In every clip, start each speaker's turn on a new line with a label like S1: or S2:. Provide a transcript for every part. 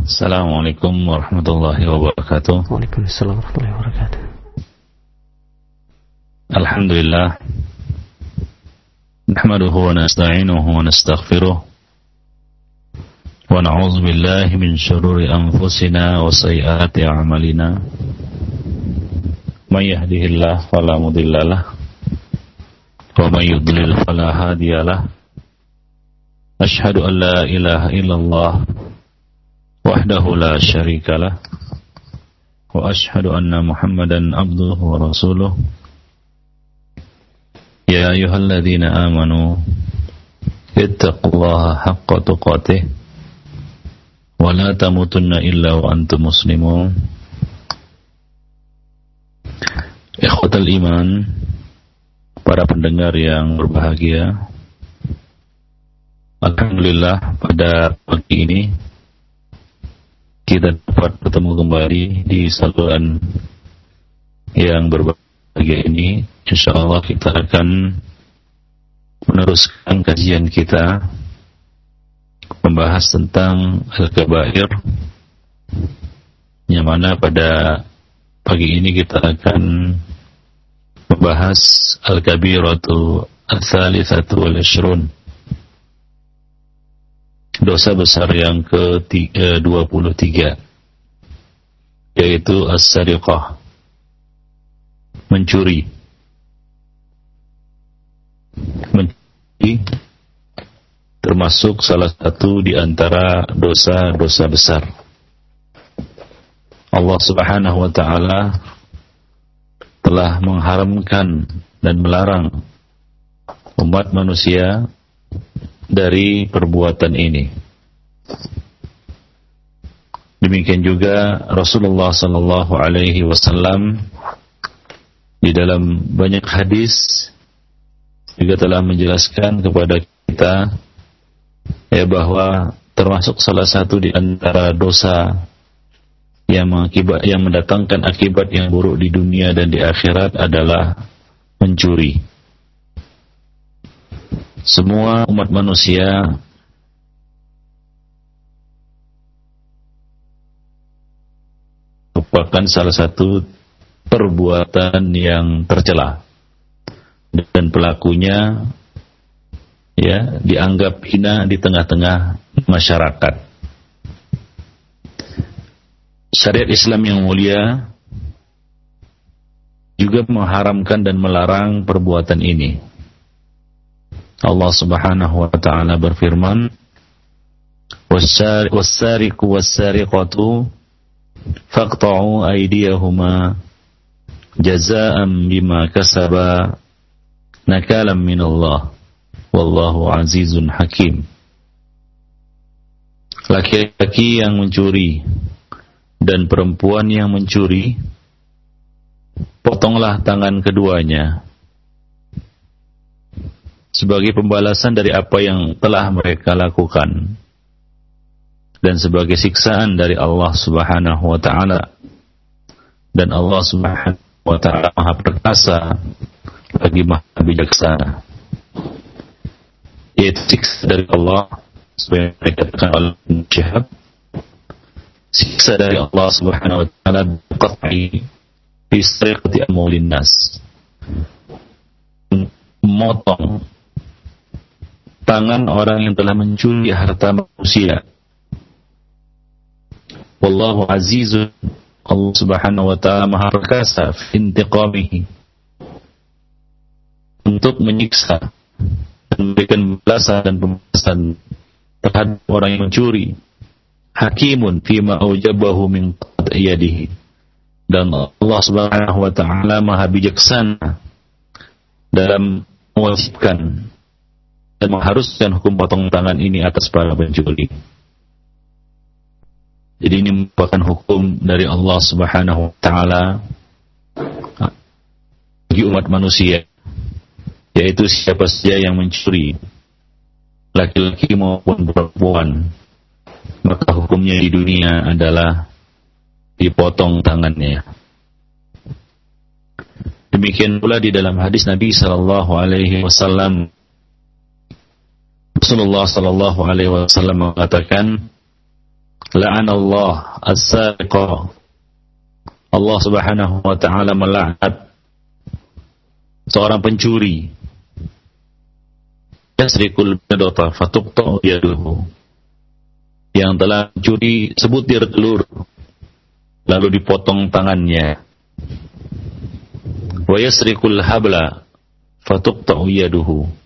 S1: Assalamualaikum warahmatullahi wabarakatuh.
S2: Waalaikumsalam warahmatullahi wabarakatuh.
S1: Alhamdulillah. نحمده ونستعينه ونستغفره ونعوذ بالله من شرور أنفسنا وسيئات أعمالنا من يهده الله فلا مضل له ومن يضلل فلا هادي له أشهد أن لا إله إلا الله وحده لا شريك له وأشهد أن محمدا عبده ورسوله يا أيها الذين آمنوا اتقوا الله حق تقاته ولا تموتن إلا وأنتم مسلمون Ikhwatal iman Para pendengar yang berbahagia Alhamdulillah pada pagi ini kita dapat bertemu kembali di saluran yang berbahagia ini. Insya Allah kita akan meneruskan kajian kita membahas tentang Al-Kabair yang mana pada pagi ini kita akan membahas Al-Kabiratu Al-Thalithatu Al-Ashrun dosa besar yang ke-23 yaitu As-Sariqah mencuri mencuri termasuk salah satu di antara dosa-dosa besar. Allah Subhanahu wa taala telah mengharamkan dan melarang umat manusia dari perbuatan ini. Demikian juga Rasulullah sallallahu alaihi wasallam di dalam banyak hadis juga telah menjelaskan kepada kita ya bahwa termasuk salah satu di antara dosa yang mengakibat yang mendatangkan akibat yang buruk di dunia dan di akhirat adalah mencuri. Semua umat manusia merupakan salah satu perbuatan yang tercela dan pelakunya ya dianggap hina di tengah-tengah masyarakat. Syariat Islam yang mulia juga mengharamkan dan melarang perbuatan ini. Allah Subhanahu wa taala berfirman, "Was-sariqu was-sariqatu faqta'u aydiyahuma jazaa'an bima kasaba nakalam minallah. Wallahu azizun hakim. Laki-laki yang mencuri dan perempuan yang mencuri potonglah tangan keduanya sebagai pembalasan dari apa yang telah mereka lakukan. Dan sebagai siksaan dari Allah Subhanahu wa taala. Dan Allah Subhanahu wa taala Maha perkasa lagi maha bijaksana. Yaitu siksa dari Allah sebagai dikatakan oleh Syihab siksa dari Allah subhanahu wa ta'ala biqat'i fi sariqati amwalin memotong tangan orang yang telah mencuri harta manusia wallahu azizun Allah subhanahu wa ta'ala maha perkasa intiqamihi untuk menyiksa dan memberikan balasan dan pembalasan terhadap orang yang mencuri. Hakimun fima aujabahu min yadihi. Dan Allah Subhanahu wa taala Maha bijaksana dalam mewajibkan dan mengharuskan hukum potong tangan ini atas para pencuri. Jadi ini merupakan hukum dari Allah Subhanahu wa taala bagi umat manusia yaitu siapa saja yang mencuri laki-laki maupun perempuan maka hukumnya di dunia adalah dipotong tangannya demikian pula di dalam hadis Nabi sallallahu alaihi wasallam Rasulullah sallallahu alaihi wasallam mengatakan la'anallah as-sariqa. Allah Subhanahu wa taala melaknat seorang pencuri. Yasrikul badata fatuqta yaduhu. Yang telah mencuri sebutir telur lalu dipotong tangannya. Wa yasrikul habla fatuqta yaduhu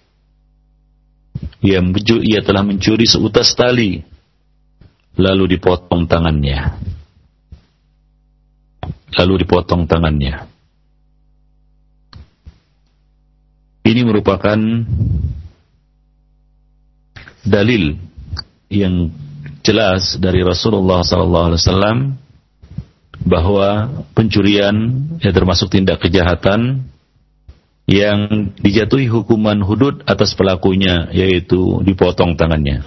S1: ia, ia telah mencuri seutas tali lalu dipotong tangannya. Lalu dipotong tangannya. Ini merupakan dalil yang jelas dari Rasulullah SAW bahwa pencurian ya termasuk tindak kejahatan yang dijatuhi hukuman hudud atas pelakunya yaitu dipotong tangannya.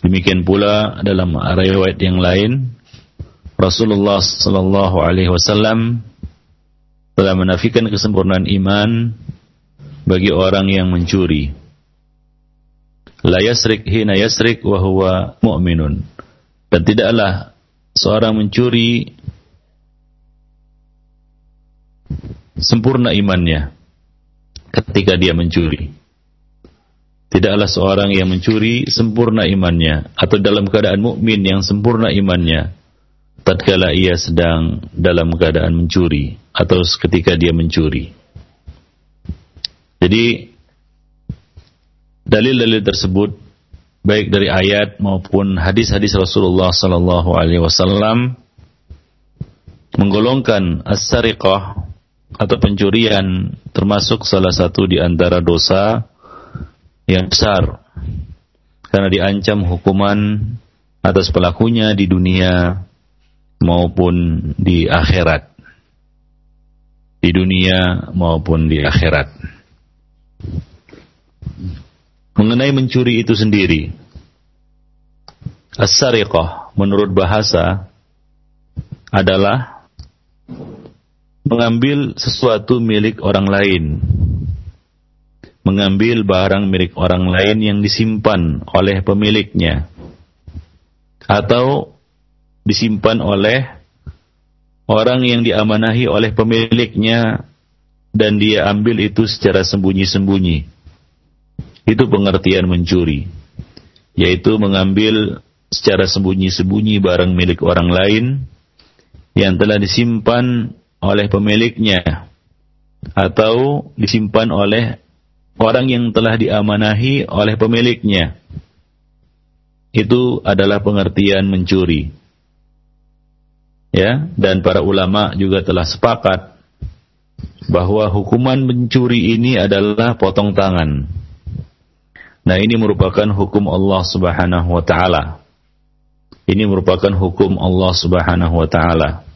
S1: Demikian pula dalam riwayat yang lain Rasulullah sallallahu alaihi wasallam telah menafikan kesempurnaan iman bagi orang yang mencuri. La yasrik hina yasrik wa huwa mu'minun. Dan tidaklah seorang mencuri sempurna imannya ketika dia mencuri. Tidaklah seorang yang mencuri sempurna imannya atau dalam keadaan mukmin yang sempurna imannya tatkala ia sedang dalam keadaan mencuri atau ketika dia mencuri. Jadi dalil-dalil tersebut baik dari ayat maupun hadis-hadis Rasulullah sallallahu alaihi wasallam menggolongkan as-sariqah atau pencurian termasuk salah satu di antara dosa yang besar. Karena diancam hukuman atas pelakunya di dunia maupun di akhirat. Di dunia maupun di akhirat. Mengenai mencuri itu sendiri. As-sariqah menurut bahasa adalah mengambil sesuatu milik orang lain. Mengambil barang milik orang lain yang disimpan oleh pemiliknya. Atau disimpan oleh orang yang diamanahi oleh pemiliknya dan dia ambil itu secara sembunyi-sembunyi. Itu pengertian mencuri, yaitu mengambil secara sembunyi-sembunyi barang milik orang lain yang telah disimpan oleh pemiliknya atau disimpan oleh orang yang telah diamanahi oleh pemiliknya. Itu adalah pengertian mencuri. Ya, dan para ulama juga telah sepakat bahwa hukuman mencuri ini adalah potong tangan. Nah, ini merupakan hukum Allah Subhanahu wa taala. Ini merupakan hukum Allah Subhanahu wa taala.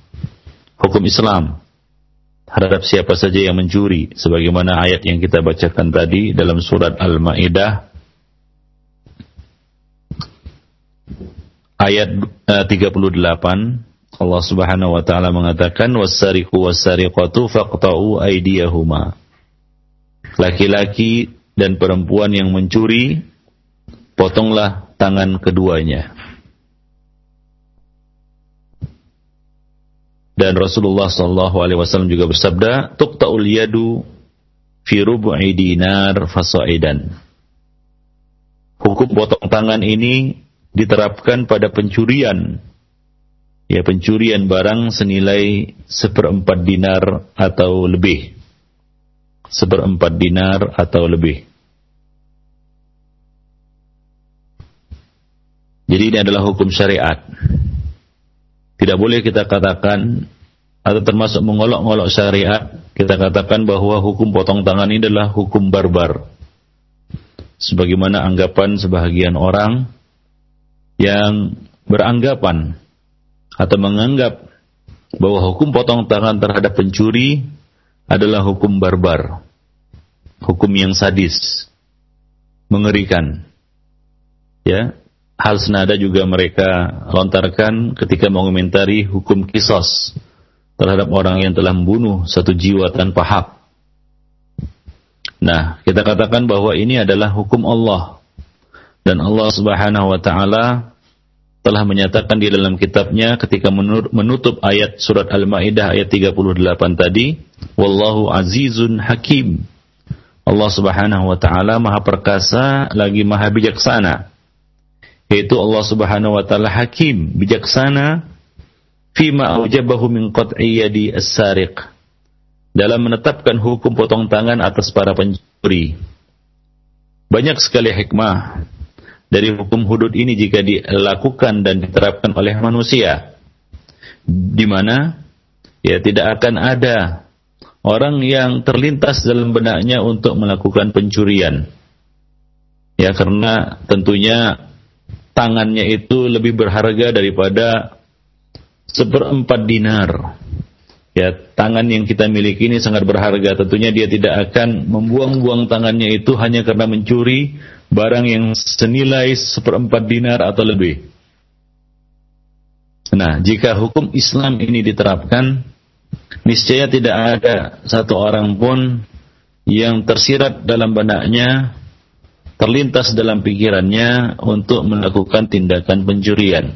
S1: Hukum Islam. Terhadap siapa saja yang mencuri sebagaimana ayat yang kita bacakan tadi dalam surat Al-Maidah ayat uh, 38 Allah Subhanahu wa taala mengatakan wasariqu wasariqatu faqta'u aydiyahuma. Laki-laki dan perempuan yang mencuri potonglah tangan keduanya Dan Rasulullah Shallallahu Alaihi Wasallam juga bersabda, "Tuqta'ul yadu fi rubu'i dinar fasaidan." Hukum potong tangan ini diterapkan pada pencurian, ya pencurian barang senilai seperempat dinar atau lebih, seperempat dinar atau lebih. Jadi ini adalah hukum syariat. Tidak boleh kita katakan atau termasuk mengolok-olok syariat, kita katakan bahwa hukum potong tangan ini adalah hukum barbar. Sebagaimana anggapan sebahagian orang yang beranggapan atau menganggap bahwa hukum potong tangan terhadap pencuri adalah hukum barbar, hukum yang sadis, mengerikan. Ya, Hal senada juga mereka lontarkan ketika mengomentari hukum kisos terhadap orang yang telah membunuh satu jiwa tanpa hak. Nah, kita katakan bahwa ini adalah hukum Allah. Dan Allah Subhanahu wa taala telah menyatakan di dalam kitabnya ketika menutup ayat surat Al-Maidah ayat 38 tadi, wallahu azizun hakim. Allah Subhanahu wa taala Maha perkasa lagi Maha bijaksana. Yaitu Allah Subhanahu wa taala hakim, bijaksana fima aujabahu min qat'i yadi as-sariq. Dalam menetapkan hukum potong tangan atas para pencuri. Banyak sekali hikmah dari hukum hudud ini jika dilakukan dan diterapkan oleh manusia di mana ya tidak akan ada orang yang terlintas dalam benaknya untuk melakukan pencurian ya karena tentunya tangannya itu lebih berharga daripada seperempat dinar ya tangan yang kita miliki ini sangat berharga tentunya dia tidak akan membuang-buang tangannya itu hanya karena mencuri barang yang senilai seperempat dinar atau lebih. Nah, jika hukum Islam ini diterapkan, niscaya tidak ada satu orang pun yang tersirat dalam benaknya, terlintas dalam pikirannya untuk melakukan tindakan pencurian.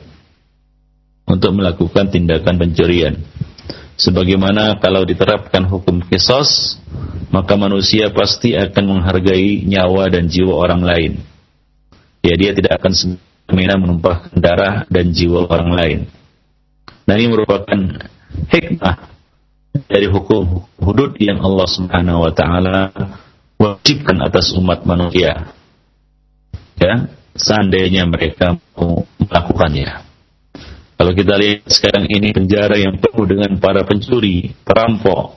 S1: Untuk melakukan tindakan pencurian. Sebagaimana kalau diterapkan hukum kisos, maka manusia pasti akan menghargai nyawa dan jiwa orang lain. Ya, dia tidak akan semena menumpahkan darah dan jiwa orang lain. Nah, ini merupakan hikmah dari hukum hudud yang Allah Subhanahu wa taala wajibkan atas umat manusia. Ya, seandainya mereka mau melakukannya. Kalau kita lihat sekarang ini penjara yang penuh dengan para pencuri, perampok,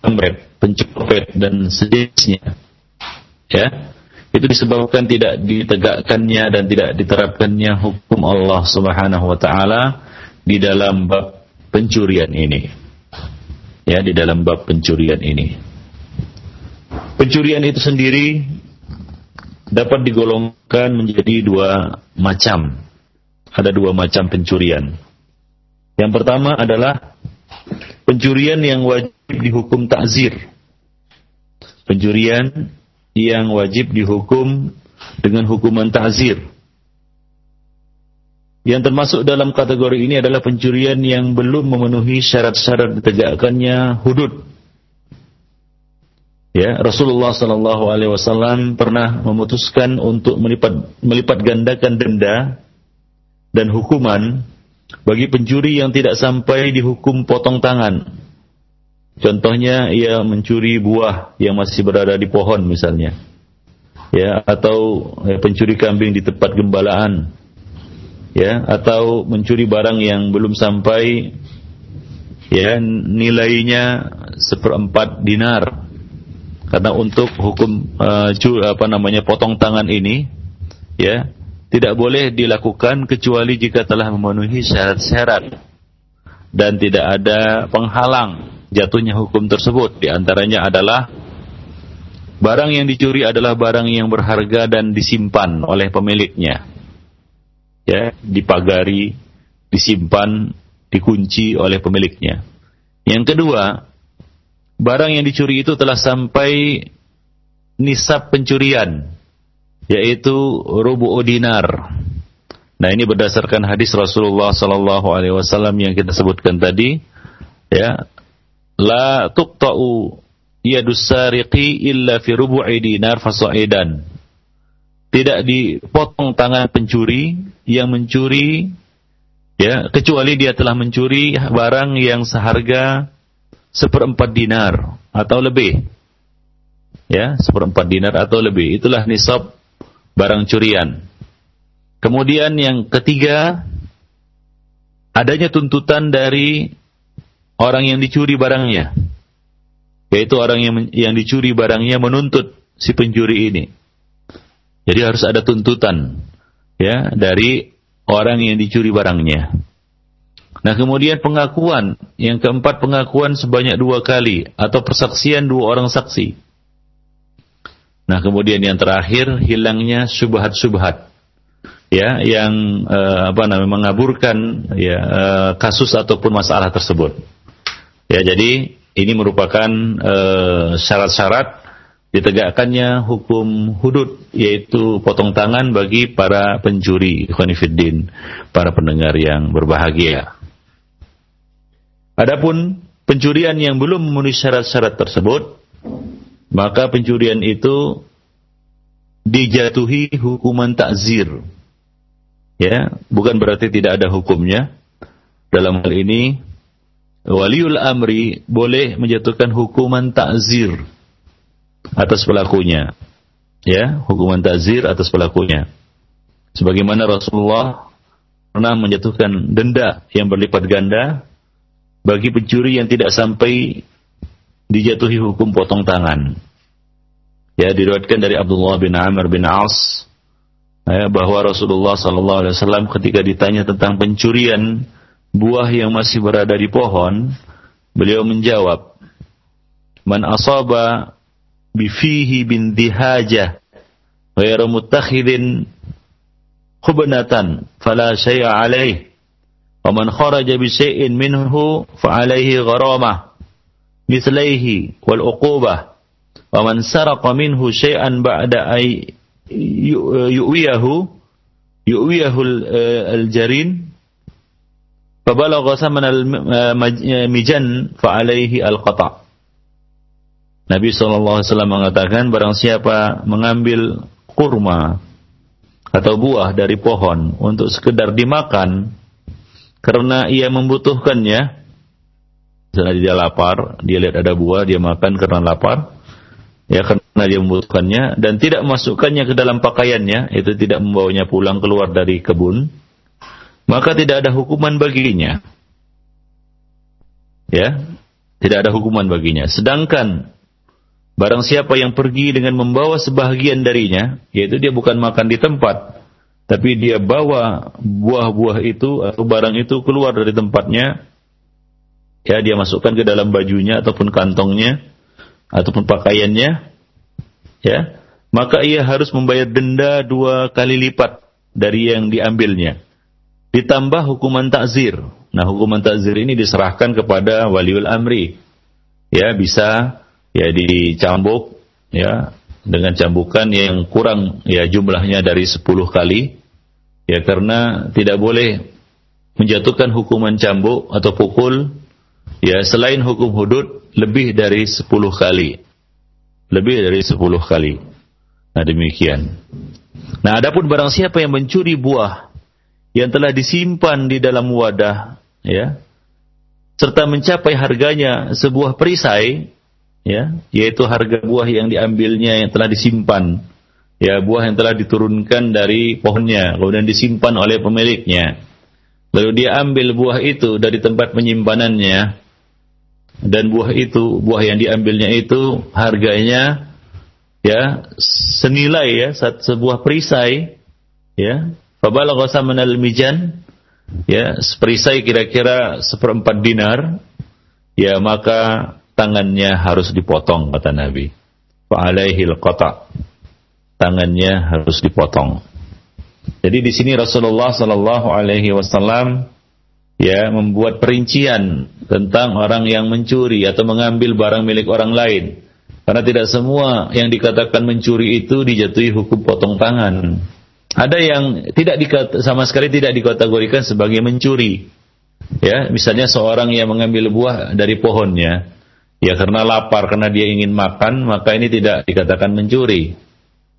S1: pemret, pencopet dan sejenisnya. Ya, itu disebabkan tidak ditegakkannya dan tidak diterapkannya hukum Allah Subhanahu wa taala di dalam bab pencurian ini. Ya, di dalam bab pencurian ini. Pencurian itu sendiri dapat digolongkan menjadi dua macam ada dua macam pencurian. Yang pertama adalah pencurian yang wajib dihukum takzir. Pencurian yang wajib dihukum dengan hukuman takzir. Yang termasuk dalam kategori ini adalah pencurian yang belum memenuhi syarat-syarat ditegakkannya hudud. Ya, Rasulullah Sallallahu Alaihi Wasallam pernah memutuskan untuk melipat melipat gandakan denda dan hukuman bagi pencuri yang tidak sampai dihukum potong tangan. Contohnya ia mencuri buah yang masih berada di pohon misalnya. Ya, atau ya, pencuri kambing di tempat gembalaan. Ya, atau mencuri barang yang belum sampai ya nilainya seperempat dinar. Karena untuk hukum uh, apa namanya potong tangan ini ya tidak boleh dilakukan kecuali jika telah memenuhi syarat-syarat dan tidak ada penghalang jatuhnya hukum tersebut. Di antaranya adalah barang yang dicuri adalah barang yang berharga dan disimpan oleh pemiliknya. Ya, dipagari, disimpan, dikunci oleh pemiliknya. Yang kedua, barang yang dicuri itu telah sampai nisab pencurian yaitu rubu dinar. Nah, ini berdasarkan hadis Rasulullah sallallahu alaihi wasallam yang kita sebutkan tadi, ya. La tuqta'u yadus sariqi illa fi rubu'i dinar fasaidan. Tidak dipotong tangan pencuri yang mencuri ya kecuali dia telah mencuri barang yang seharga seperempat dinar atau lebih ya seperempat dinar atau lebih itulah nisab barang curian. Kemudian yang ketiga, adanya tuntutan dari orang yang dicuri barangnya. Yaitu orang yang, yang dicuri barangnya menuntut si pencuri ini. Jadi harus ada tuntutan ya dari orang yang dicuri barangnya. Nah kemudian pengakuan, yang keempat pengakuan sebanyak dua kali atau persaksian dua orang saksi. Nah, kemudian yang terakhir hilangnya subhat-subhat. Ya, yang uh, apa namanya mengaburkan ya uh, kasus ataupun masalah tersebut. Ya, jadi ini merupakan eh, syarat-syarat ditegakkannya hukum hudud yaitu potong tangan bagi para pencuri ikhwanifiddin para pendengar yang berbahagia adapun pencurian yang belum memenuhi syarat-syarat tersebut maka pencurian itu dijatuhi hukuman takzir ya bukan berarti tidak ada hukumnya dalam hal ini waliul amri boleh menjatuhkan hukuman takzir atas pelakunya. Ya, hukuman tazir atas pelakunya. Sebagaimana Rasulullah pernah menjatuhkan denda yang berlipat ganda bagi pencuri yang tidak sampai dijatuhi hukum potong tangan. Ya, diriwayatkan dari Abdullah bin Amr bin As ya, bahwa Rasulullah sallallahu alaihi wasallam ketika ditanya tentang pencurian buah yang masih berada di pohon, beliau menjawab, "Man asaba bifihi bin dihaja ghairu muttakhidin khubnatan fala syai'a alaih wa man kharaja bi syai'in minhu fa alaihi gharamah mithlaihi wal uqubah wa man saraqa minhu syai'an ba'da ay yu'wiyahu yu'wiyahu al-jarin فبلغ ثمن المجن فعليه القطع Nabi SAW mengatakan barang siapa mengambil kurma atau buah dari pohon untuk sekedar dimakan karena ia membutuhkannya. Misalnya dia lapar dia lihat ada buah dia makan karena lapar. Ya karena dia membutuhkannya dan tidak masukkannya ke dalam pakaiannya itu tidak membawanya pulang keluar dari kebun maka tidak ada hukuman baginya. Ya tidak ada hukuman baginya. Sedangkan Barang siapa yang pergi dengan membawa sebahagian darinya, yaitu dia bukan makan di tempat, tapi dia bawa buah-buah itu atau barang itu keluar dari tempatnya, ya dia masukkan ke dalam bajunya ataupun kantongnya ataupun pakaiannya, ya maka ia harus membayar denda dua kali lipat dari yang diambilnya. Ditambah hukuman takzir. Nah, hukuman takzir ini diserahkan kepada waliul amri. Ya, bisa ya dicambuk ya dengan cambukan yang kurang ya jumlahnya dari 10 kali ya karena tidak boleh menjatuhkan hukuman cambuk atau pukul ya selain hukum hudud lebih dari 10 kali. Lebih dari 10 kali. Nah demikian. Nah adapun barang siapa yang mencuri buah yang telah disimpan di dalam wadah ya serta mencapai harganya sebuah perisai ya yaitu harga buah yang diambilnya yang telah disimpan ya buah yang telah diturunkan dari pohonnya kemudian disimpan oleh pemiliknya lalu dia ambil buah itu dari tempat penyimpanannya dan buah itu buah yang diambilnya itu harganya ya senilai ya sebuah perisai ya fabalagha samanal mijan ya perisai kira-kira seperempat dinar ya maka tangannya harus dipotong kata Nabi. Fa'alaihi qata. Tangannya harus dipotong. Jadi di sini Rasulullah Sallallahu Alaihi Wasallam ya membuat perincian tentang orang yang mencuri atau mengambil barang milik orang lain. Karena tidak semua yang dikatakan mencuri itu dijatuhi hukum potong tangan. Ada yang tidak dikata, sama sekali tidak dikategorikan sebagai mencuri. Ya, misalnya seorang yang mengambil buah dari pohonnya, Ya karena lapar, karena dia ingin makan, maka ini tidak dikatakan mencuri.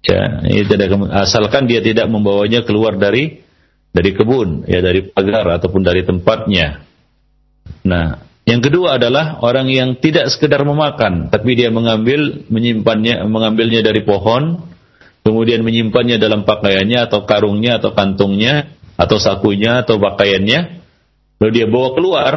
S1: Ya, ini tidak asalkan dia tidak membawanya keluar dari dari kebun, ya dari pagar ataupun dari tempatnya. Nah, yang kedua adalah orang yang tidak sekedar memakan, tapi dia mengambil, menyimpannya, mengambilnya dari pohon, kemudian menyimpannya dalam pakaiannya atau karungnya atau kantungnya atau sakunya atau pakaiannya, lalu dia bawa keluar,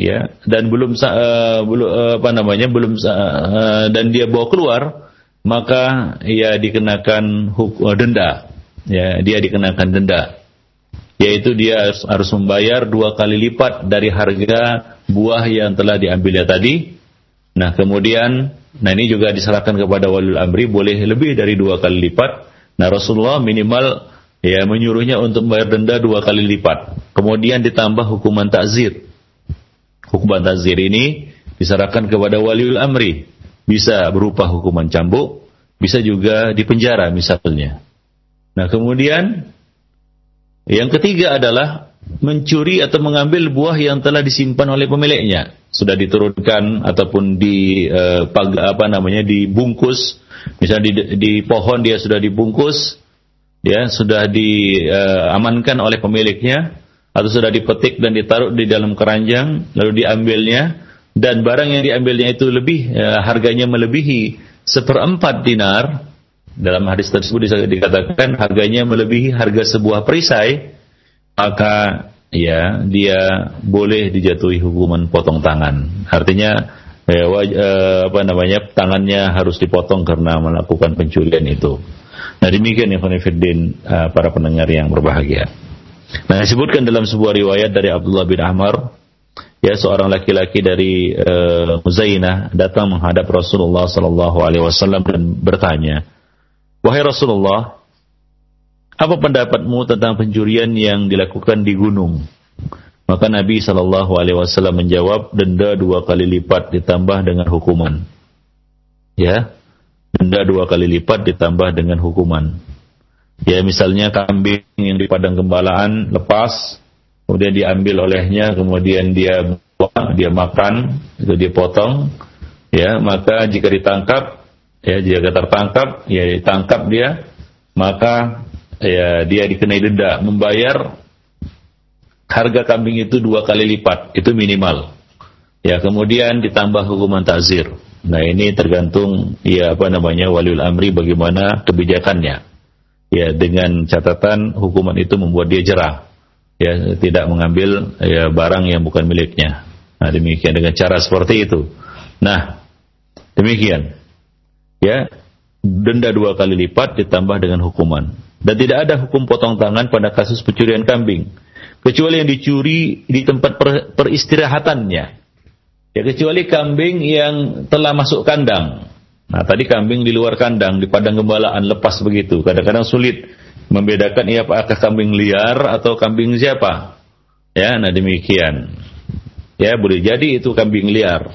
S1: ya dan belum uh, belum uh, apa namanya belum uh, dan dia bawa keluar maka ia dikenakan hukum denda. Ya dia dikenakan denda. Yaitu dia harus membayar dua kali lipat dari harga buah yang telah diambilnya tadi. Nah kemudian nah ini juga diserahkan kepada walil amri boleh lebih dari dua kali lipat. Nah Rasulullah minimal ya menyuruhnya untuk membayar denda dua kali lipat. Kemudian ditambah hukuman takzir. Hukuman tazir ini diserahkan kepada waliul amri bisa berupa hukuman cambuk, bisa juga dipenjara misalnya. Nah, kemudian yang ketiga adalah mencuri atau mengambil buah yang telah disimpan oleh pemiliknya, sudah diturunkan ataupun di pag, apa namanya dibungkus, misalnya di, di pohon dia sudah dibungkus, ya sudah diamankan uh, oleh pemiliknya atau sudah dipetik dan ditaruh di dalam keranjang lalu diambilnya dan barang yang diambilnya itu lebih uh, harganya melebihi seperempat dinar. Dalam hadis tersebut dikatakan harganya melebihi harga sebuah perisai maka ya dia boleh dijatuhi hukuman potong tangan. Artinya ya, waj, uh, apa namanya tangannya harus dipotong karena melakukan pencurian itu. Nah demikian ya uh, para pendengar yang berbahagia. Nah, disebutkan dalam sebuah riwayat dari Abdullah bin Ahmar, ya seorang laki-laki dari uh, Muzainah datang menghadap Rasulullah sallallahu alaihi wasallam dan bertanya, "Wahai Rasulullah, apa pendapatmu tentang pencurian yang dilakukan di gunung?" Maka Nabi Shallallahu Alaihi Wasallam menjawab, denda dua kali lipat ditambah dengan hukuman. Ya, denda dua kali lipat ditambah dengan hukuman. Ya misalnya kambing yang di padang gembalaan lepas, kemudian diambil olehnya, kemudian dia buang, dia makan, itu dia potong, ya maka jika ditangkap, ya jika tertangkap, ya ditangkap dia, maka ya dia dikenai denda, membayar harga kambing itu dua kali lipat, itu minimal. Ya kemudian ditambah hukuman tazir. Nah ini tergantung ya apa namanya waliul amri bagaimana kebijakannya ya dengan catatan hukuman itu membuat dia jerah ya tidak mengambil ya barang yang bukan miliknya. Nah demikian dengan cara seperti itu. Nah demikian. Ya denda dua kali lipat ditambah dengan hukuman. Dan tidak ada hukum potong tangan pada kasus pencurian kambing. Kecuali yang dicuri di tempat per, peristirahatannya. Ya kecuali kambing yang telah masuk kandang. Nah, tadi kambing di luar kandang, di padang gembalaan lepas begitu. Kadang-kadang sulit membedakan ia apakah kambing liar atau kambing siapa. Ya, nah demikian. Ya, boleh jadi itu kambing liar.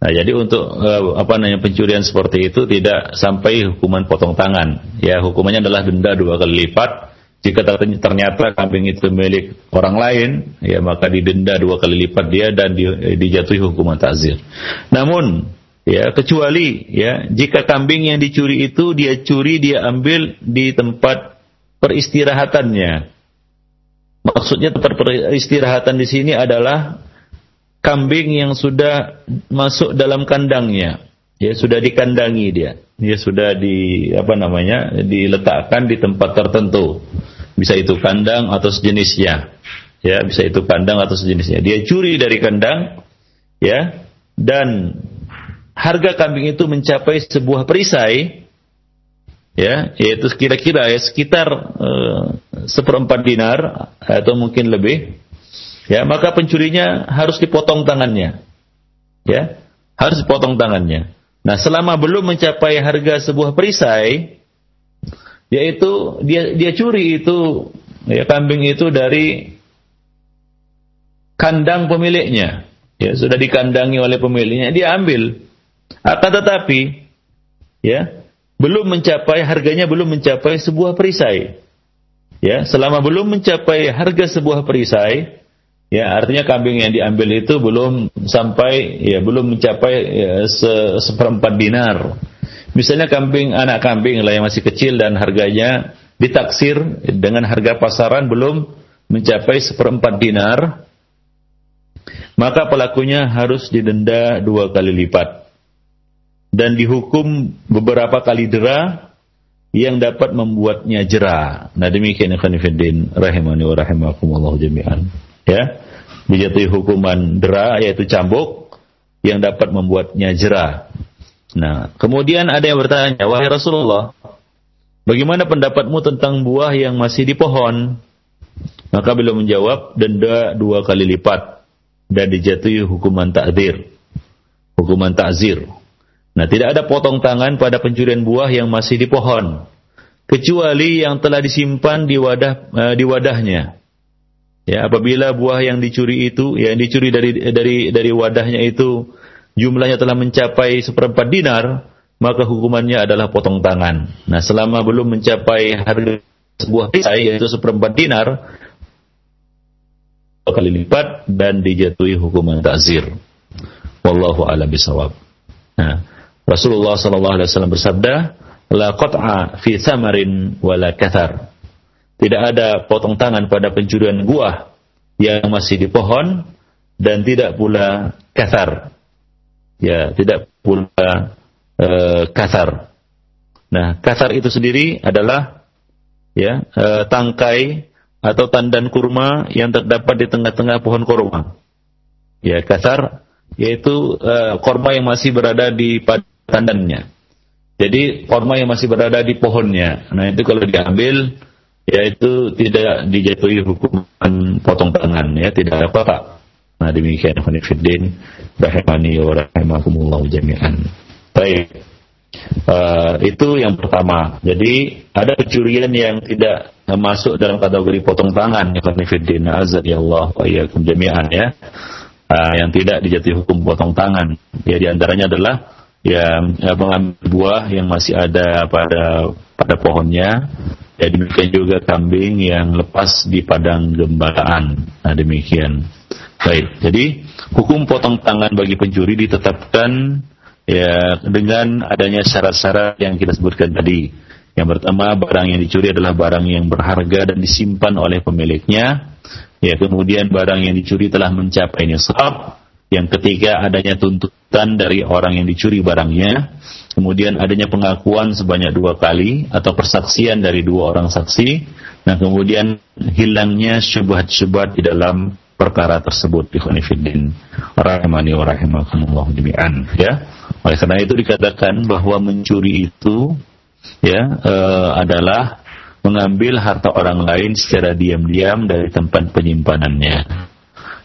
S1: Nah, jadi untuk uh, apa namanya pencurian seperti itu tidak sampai hukuman potong tangan. Ya, hukumannya adalah denda dua kali lipat. Jika ternyata kambing itu milik orang lain, ya maka didenda dua kali lipat dia dan di, dijatuhi hukuman takzir. Namun ya kecuali ya jika kambing yang dicuri itu dia curi dia ambil di tempat peristirahatannya. Maksudnya peristirahatan di sini adalah kambing yang sudah masuk dalam kandangnya. Ya sudah dikandangi dia. Dia sudah di apa namanya diletakkan di tempat tertentu. Bisa itu kandang atau sejenisnya. Ya bisa itu kandang atau sejenisnya. Dia curi dari kandang ya. Dan harga kambing itu mencapai sebuah perisai, ya, yaitu kira-kira ya sekitar uh, seperempat dinar atau mungkin lebih, ya, maka pencurinya harus dipotong tangannya, ya, harus dipotong tangannya. Nah, selama belum mencapai harga sebuah perisai, yaitu dia dia curi itu ya kambing itu dari kandang pemiliknya, ya sudah dikandangi oleh pemiliknya, dia ambil. Akan tetapi, ya, belum mencapai harganya belum mencapai sebuah perisai. Ya, selama belum mencapai harga sebuah perisai, ya artinya kambing yang diambil itu belum sampai ya belum mencapai ya, se seperempat dinar. Misalnya kambing anak kambing lah yang masih kecil dan harganya ditaksir dengan harga pasaran belum mencapai seperempat dinar, maka pelakunya harus didenda dua kali lipat dan dihukum beberapa kali dera yang dapat membuatnya jerah. Nah demikian ikhwan fillah rahimani wa rahimakumullah jami'an. Ya. Dijatuhi hukuman dera yaitu cambuk yang dapat membuatnya jerah. Nah, kemudian ada yang bertanya, "Wahai Rasulullah, bagaimana pendapatmu tentang buah yang masih di pohon?" Maka beliau menjawab, denda dua kali lipat dan dijatuhi hukuman takdir. Hukuman takzir. Nah, tidak ada potong tangan pada pencurian buah yang masih di pohon, kecuali yang telah disimpan di wadah uh, di wadahnya. Ya, apabila buah yang dicuri itu, yang dicuri dari dari dari wadahnya itu jumlahnya telah mencapai seperempat dinar, maka hukumannya adalah potong tangan. Nah, selama belum mencapai harga sebuah perisai yaitu seperempat dinar, kali lipat dan dijatuhi hukuman takzir. Wallahu a'lam bisawab. Nah, Rasulullah sallallahu alaihi wasallam bersabda, "La qat'a fi thamarin wala kathar." Tidak ada potong tangan pada pencurian buah yang masih di pohon dan tidak pula kathar. Ya, tidak pula e, kasar. Nah, kasar itu sendiri adalah ya e, tangkai atau tandan kurma yang terdapat di tengah-tengah pohon kurma. Ya, kasar yaitu e, kurma yang masih berada di tandannya. Jadi kurma yang masih berada di pohonnya. Nah, itu kalau diambil yaitu tidak dijatuhi hukuman potong tangan ya, tidak apa-apa. Nah, demikian Khonifuddin rahimani wa rahimakumullah jami'an. Baik. Uh, itu yang pertama. Jadi ada kecurian yang tidak masuk dalam kategori potong tangan ya Fiddin azza ya Allah wa jami'an ya. Uh, yang tidak dijatuhi hukum potong tangan. Ya di antaranya adalah ya, mengambil buah yang masih ada pada pada pohonnya. Ya demikian juga kambing yang lepas di padang gembalaan. Nah demikian. Baik. Jadi hukum potong tangan bagi pencuri ditetapkan ya dengan adanya syarat-syarat yang kita sebutkan tadi. Yang pertama, barang yang dicuri adalah barang yang berharga dan disimpan oleh pemiliknya. Ya, kemudian barang yang dicuri telah mencapai nisab. Yang ketiga, adanya tuntutan dari orang yang dicuri barangnya. Kemudian adanya pengakuan sebanyak dua kali atau persaksian dari dua orang saksi. Nah, kemudian hilangnya syubhat-syubhat di dalam perkara tersebut. Ikhwanifiddin. Rahimani wa rahimakumullah jami'an. Ya. Oleh karena itu dikatakan bahwa mencuri itu ya e, adalah mengambil harta orang lain secara diam-diam dari tempat penyimpanannya.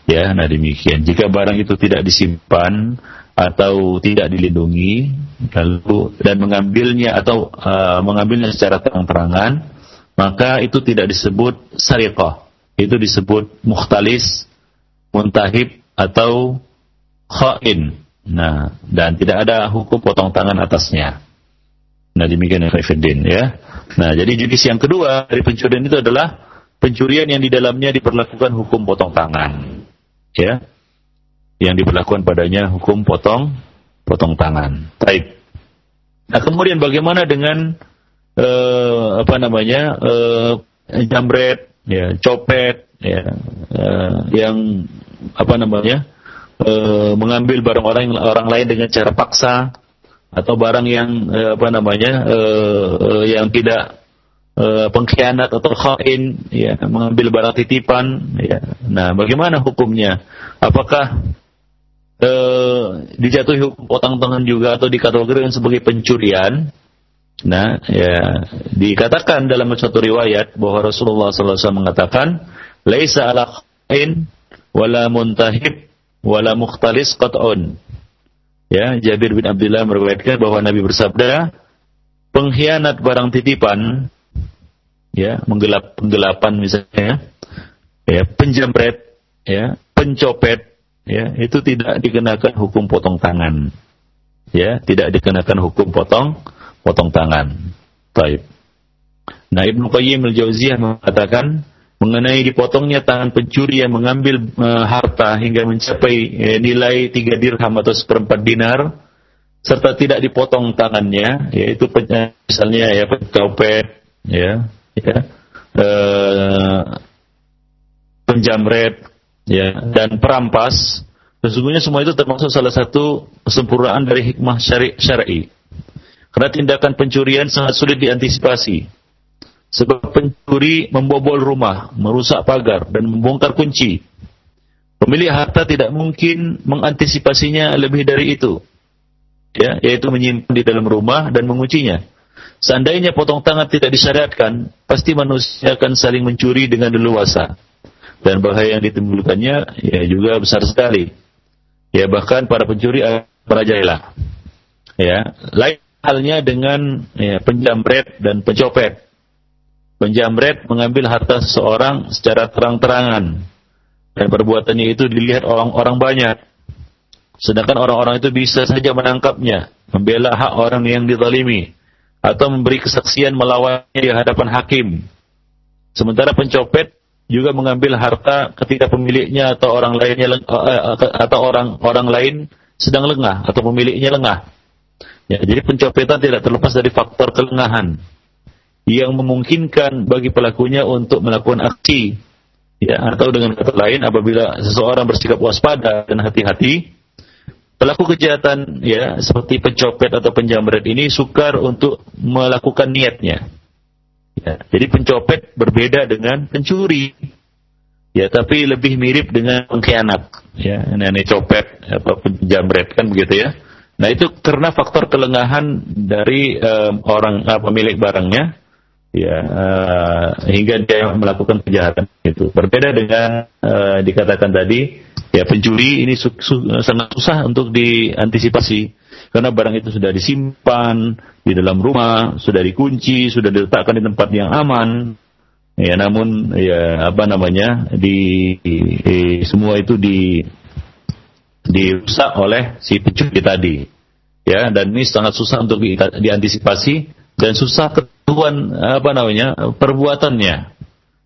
S1: Ya, nah demikian. Jika barang itu tidak disimpan atau tidak dilindungi, lalu dan mengambilnya atau uh, mengambilnya secara terang-terangan, maka itu tidak disebut sariqah. Itu disebut mukhtalis, muntahib atau khain. Nah, dan tidak ada hukum potong tangan atasnya. Nah, demikian ya ya. Nah, jadi jenis yang kedua dari pencurian itu adalah pencurian yang di dalamnya diperlakukan hukum potong tangan. Ya. Yang diberlakukan padanya hukum potong potong tangan. Baik. Nah, kemudian bagaimana dengan uh, apa namanya? Uh, jambret, ya, copet, ya, uh, yang apa namanya? e, mengambil barang orang orang lain dengan cara paksa atau barang yang e, apa namanya e, e, yang tidak e, pengkhianat atau khain ya mengambil barang titipan ya. Nah bagaimana hukumnya? Apakah e, dijatuhi hukum potong tangan juga atau dikategorikan sebagai pencurian? Nah ya dikatakan dalam satu riwayat bahwa Rasulullah SAW mengatakan laisa ala khain wala muntahib wala mukhtalis qat'un. Ya, Jabir bin Abdullah meriwayatkan bahwa Nabi bersabda, pengkhianat barang titipan, ya, menggelap penggelapan misalnya, ya, penjamret, ya, pencopet, ya, itu tidak dikenakan hukum potong tangan. Ya, tidak dikenakan hukum potong potong tangan. Baik. Nah, Ibnu Qayyim al-Jauziyah mengatakan mengenai dipotongnya tangan pencuri yang mengambil uh, harta hingga mencapai uh, nilai tiga dirham atau seperempat dinar serta tidak dipotong tangannya yaitu misalnya ya pencopet ya ya uh, penjamret ya dan perampas sesungguhnya semua itu termasuk salah satu kesempurnaan dari hikmah syari syar'i karena tindakan pencurian sangat sulit diantisipasi Sebab pencuri membobol rumah, merusak pagar, dan membongkar kunci. Pemilik harta tidak mungkin mengantisipasinya lebih dari itu. Ya, yaitu menyimpan di dalam rumah dan menguncinya. Seandainya potong tangan tidak disyariatkan, pasti manusia akan saling mencuri dengan leluasa. Dan bahaya yang ditimbulkannya ya juga besar sekali. Ya bahkan para pencuri merajalela. Ya, lain halnya dengan ya, penjamret dan pencopet penjamret mengambil harta seseorang secara terang-terangan dan perbuatannya itu dilihat orang-orang banyak. Sedangkan orang-orang itu bisa saja menangkapnya, membela hak orang yang dizalimi, atau memberi kesaksian melawannya di hadapan hakim. Sementara pencopet juga mengambil harta ketika pemiliknya atau orang lainnya eh, eh, atau orang orang lain sedang lengah atau pemiliknya lengah. Ya, jadi pencopetan tidak terlepas dari faktor kelengahan yang memungkinkan bagi pelakunya untuk melakukan aksi. Ya, atau dengan kata lain apabila seseorang bersikap waspada dan hati-hati, pelaku kejahatan ya seperti pencopet atau penjamret ini sukar untuk melakukan niatnya. Ya, jadi pencopet berbeda dengan pencuri. Ya, tapi lebih mirip dengan pengkhianat. Ya, nenek copet atau penjamret kan begitu ya. Nah itu karena faktor kelengahan dari um, orang uh, pemilik barangnya, ya uh, hingga dia melakukan kejahatan itu. Berbeda dengan uh, dikatakan tadi, ya pencuri ini su su sangat susah untuk diantisipasi karena barang itu sudah disimpan di dalam rumah, sudah dikunci, sudah diletakkan di tempat yang aman. Ya, namun ya apa namanya di, di semua itu di dirusak oleh si pencuri tadi. Ya, dan ini sangat susah untuk di, diantisipasi dan susah ketahuan apa namanya perbuatannya.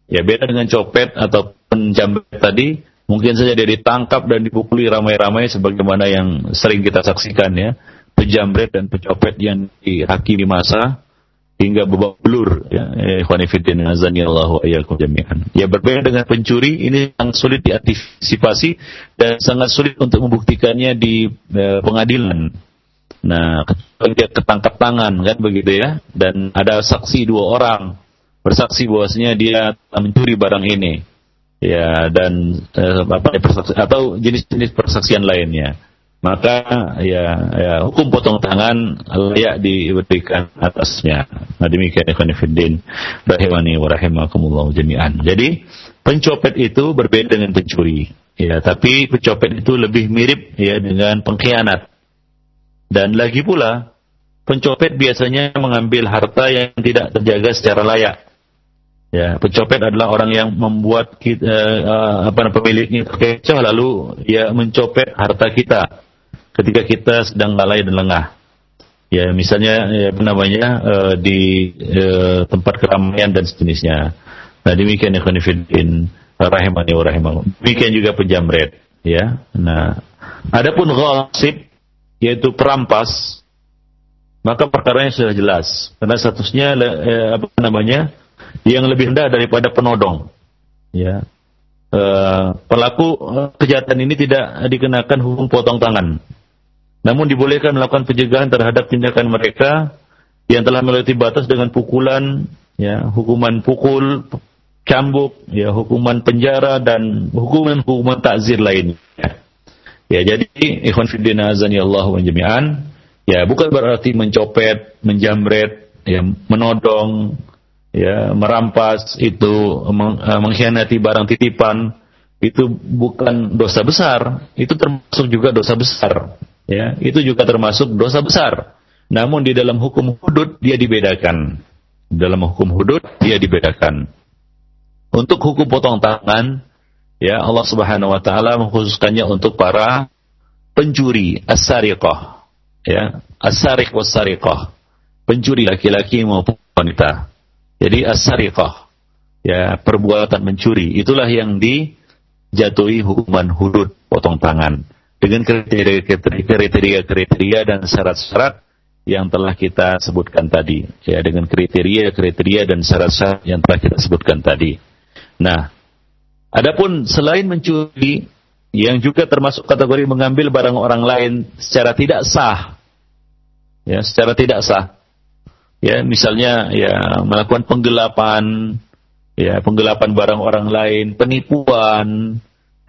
S1: Ya, beda dengan copet atau penjambret tadi, mungkin saja dia ditangkap dan dipukuli ramai-ramai sebagaimana yang sering kita saksikan ya pejamret dan pecopet yang dihakimi masa hingga babak belur ya ikhwanifidin azani jami'an. Ya berbeda dengan pencuri ini sangat sulit diantisipasi dan sangat sulit untuk membuktikannya di eh, pengadilan. Nah, kecuali dia ketangkap tangan kan begitu ya dan ada saksi dua orang bersaksi bahwasanya dia mencuri barang ini. Ya dan eh, apa atau jenis-jenis persaksian lainnya maka ya, ya hukum potong tangan layak diberikan atasnya. Nah demikian ikhwan rahimani wa rahimakumullah jami'an. Jadi pencopet itu berbeda dengan pencuri. Ya, tapi pencopet itu lebih mirip ya dengan pengkhianat. Dan lagi pula pencopet biasanya mengambil harta yang tidak terjaga secara layak. Ya, pencopet adalah orang yang membuat kita, uh, apa pemiliknya terkecoh lalu ya mencopet harta kita ketika kita sedang lalai dan lengah. Ya, misalnya ya, namanya uh, di uh, tempat keramaian dan sejenisnya. Nah, demikian ya konfidin rahimani wa rahimahu. Demikian juga penjamret, ya. Nah, adapun ghasib yaitu perampas maka perkaranya sudah jelas. Karena statusnya eh, apa namanya yang lebih rendah daripada penodong. Ya. Eh, pelaku kejahatan ini tidak dikenakan hukum potong tangan. Namun dibolehkan melakukan pencegahan terhadap tindakan mereka yang telah melewati batas dengan pukulan, ya, hukuman pukul, cambuk, ya, hukuman penjara dan hukuman-hukuman takzir lainnya. Ya, jadi ikhwan fillah azani Allah jami'an, ya bukan berarti mencopet, menjamret, ya, menodong, ya, merampas itu meng, uh, mengkhianati barang titipan itu bukan dosa besar, itu termasuk juga dosa besar ya itu juga termasuk dosa besar. Namun di dalam hukum hudud dia dibedakan. Dalam hukum hudud dia dibedakan. Untuk hukum potong tangan, ya Allah Subhanahu wa taala mengkhususkannya untuk para pencuri as-sariqah. Ya, as-sariq was-sariqah. Pencuri laki-laki maupun wanita. Jadi as-sariqah. Ya, perbuatan mencuri itulah yang dijatuhi hukuman hudud potong tangan dengan kriteria-kriteria dan syarat-syarat yang telah kita sebutkan tadi ya dengan kriteria-kriteria dan syarat-syarat yang telah kita sebutkan tadi. Nah, adapun selain mencuri yang juga termasuk kategori mengambil barang orang lain secara tidak sah. Ya, secara tidak sah. Ya, misalnya ya melakukan penggelapan, ya penggelapan barang orang lain, penipuan,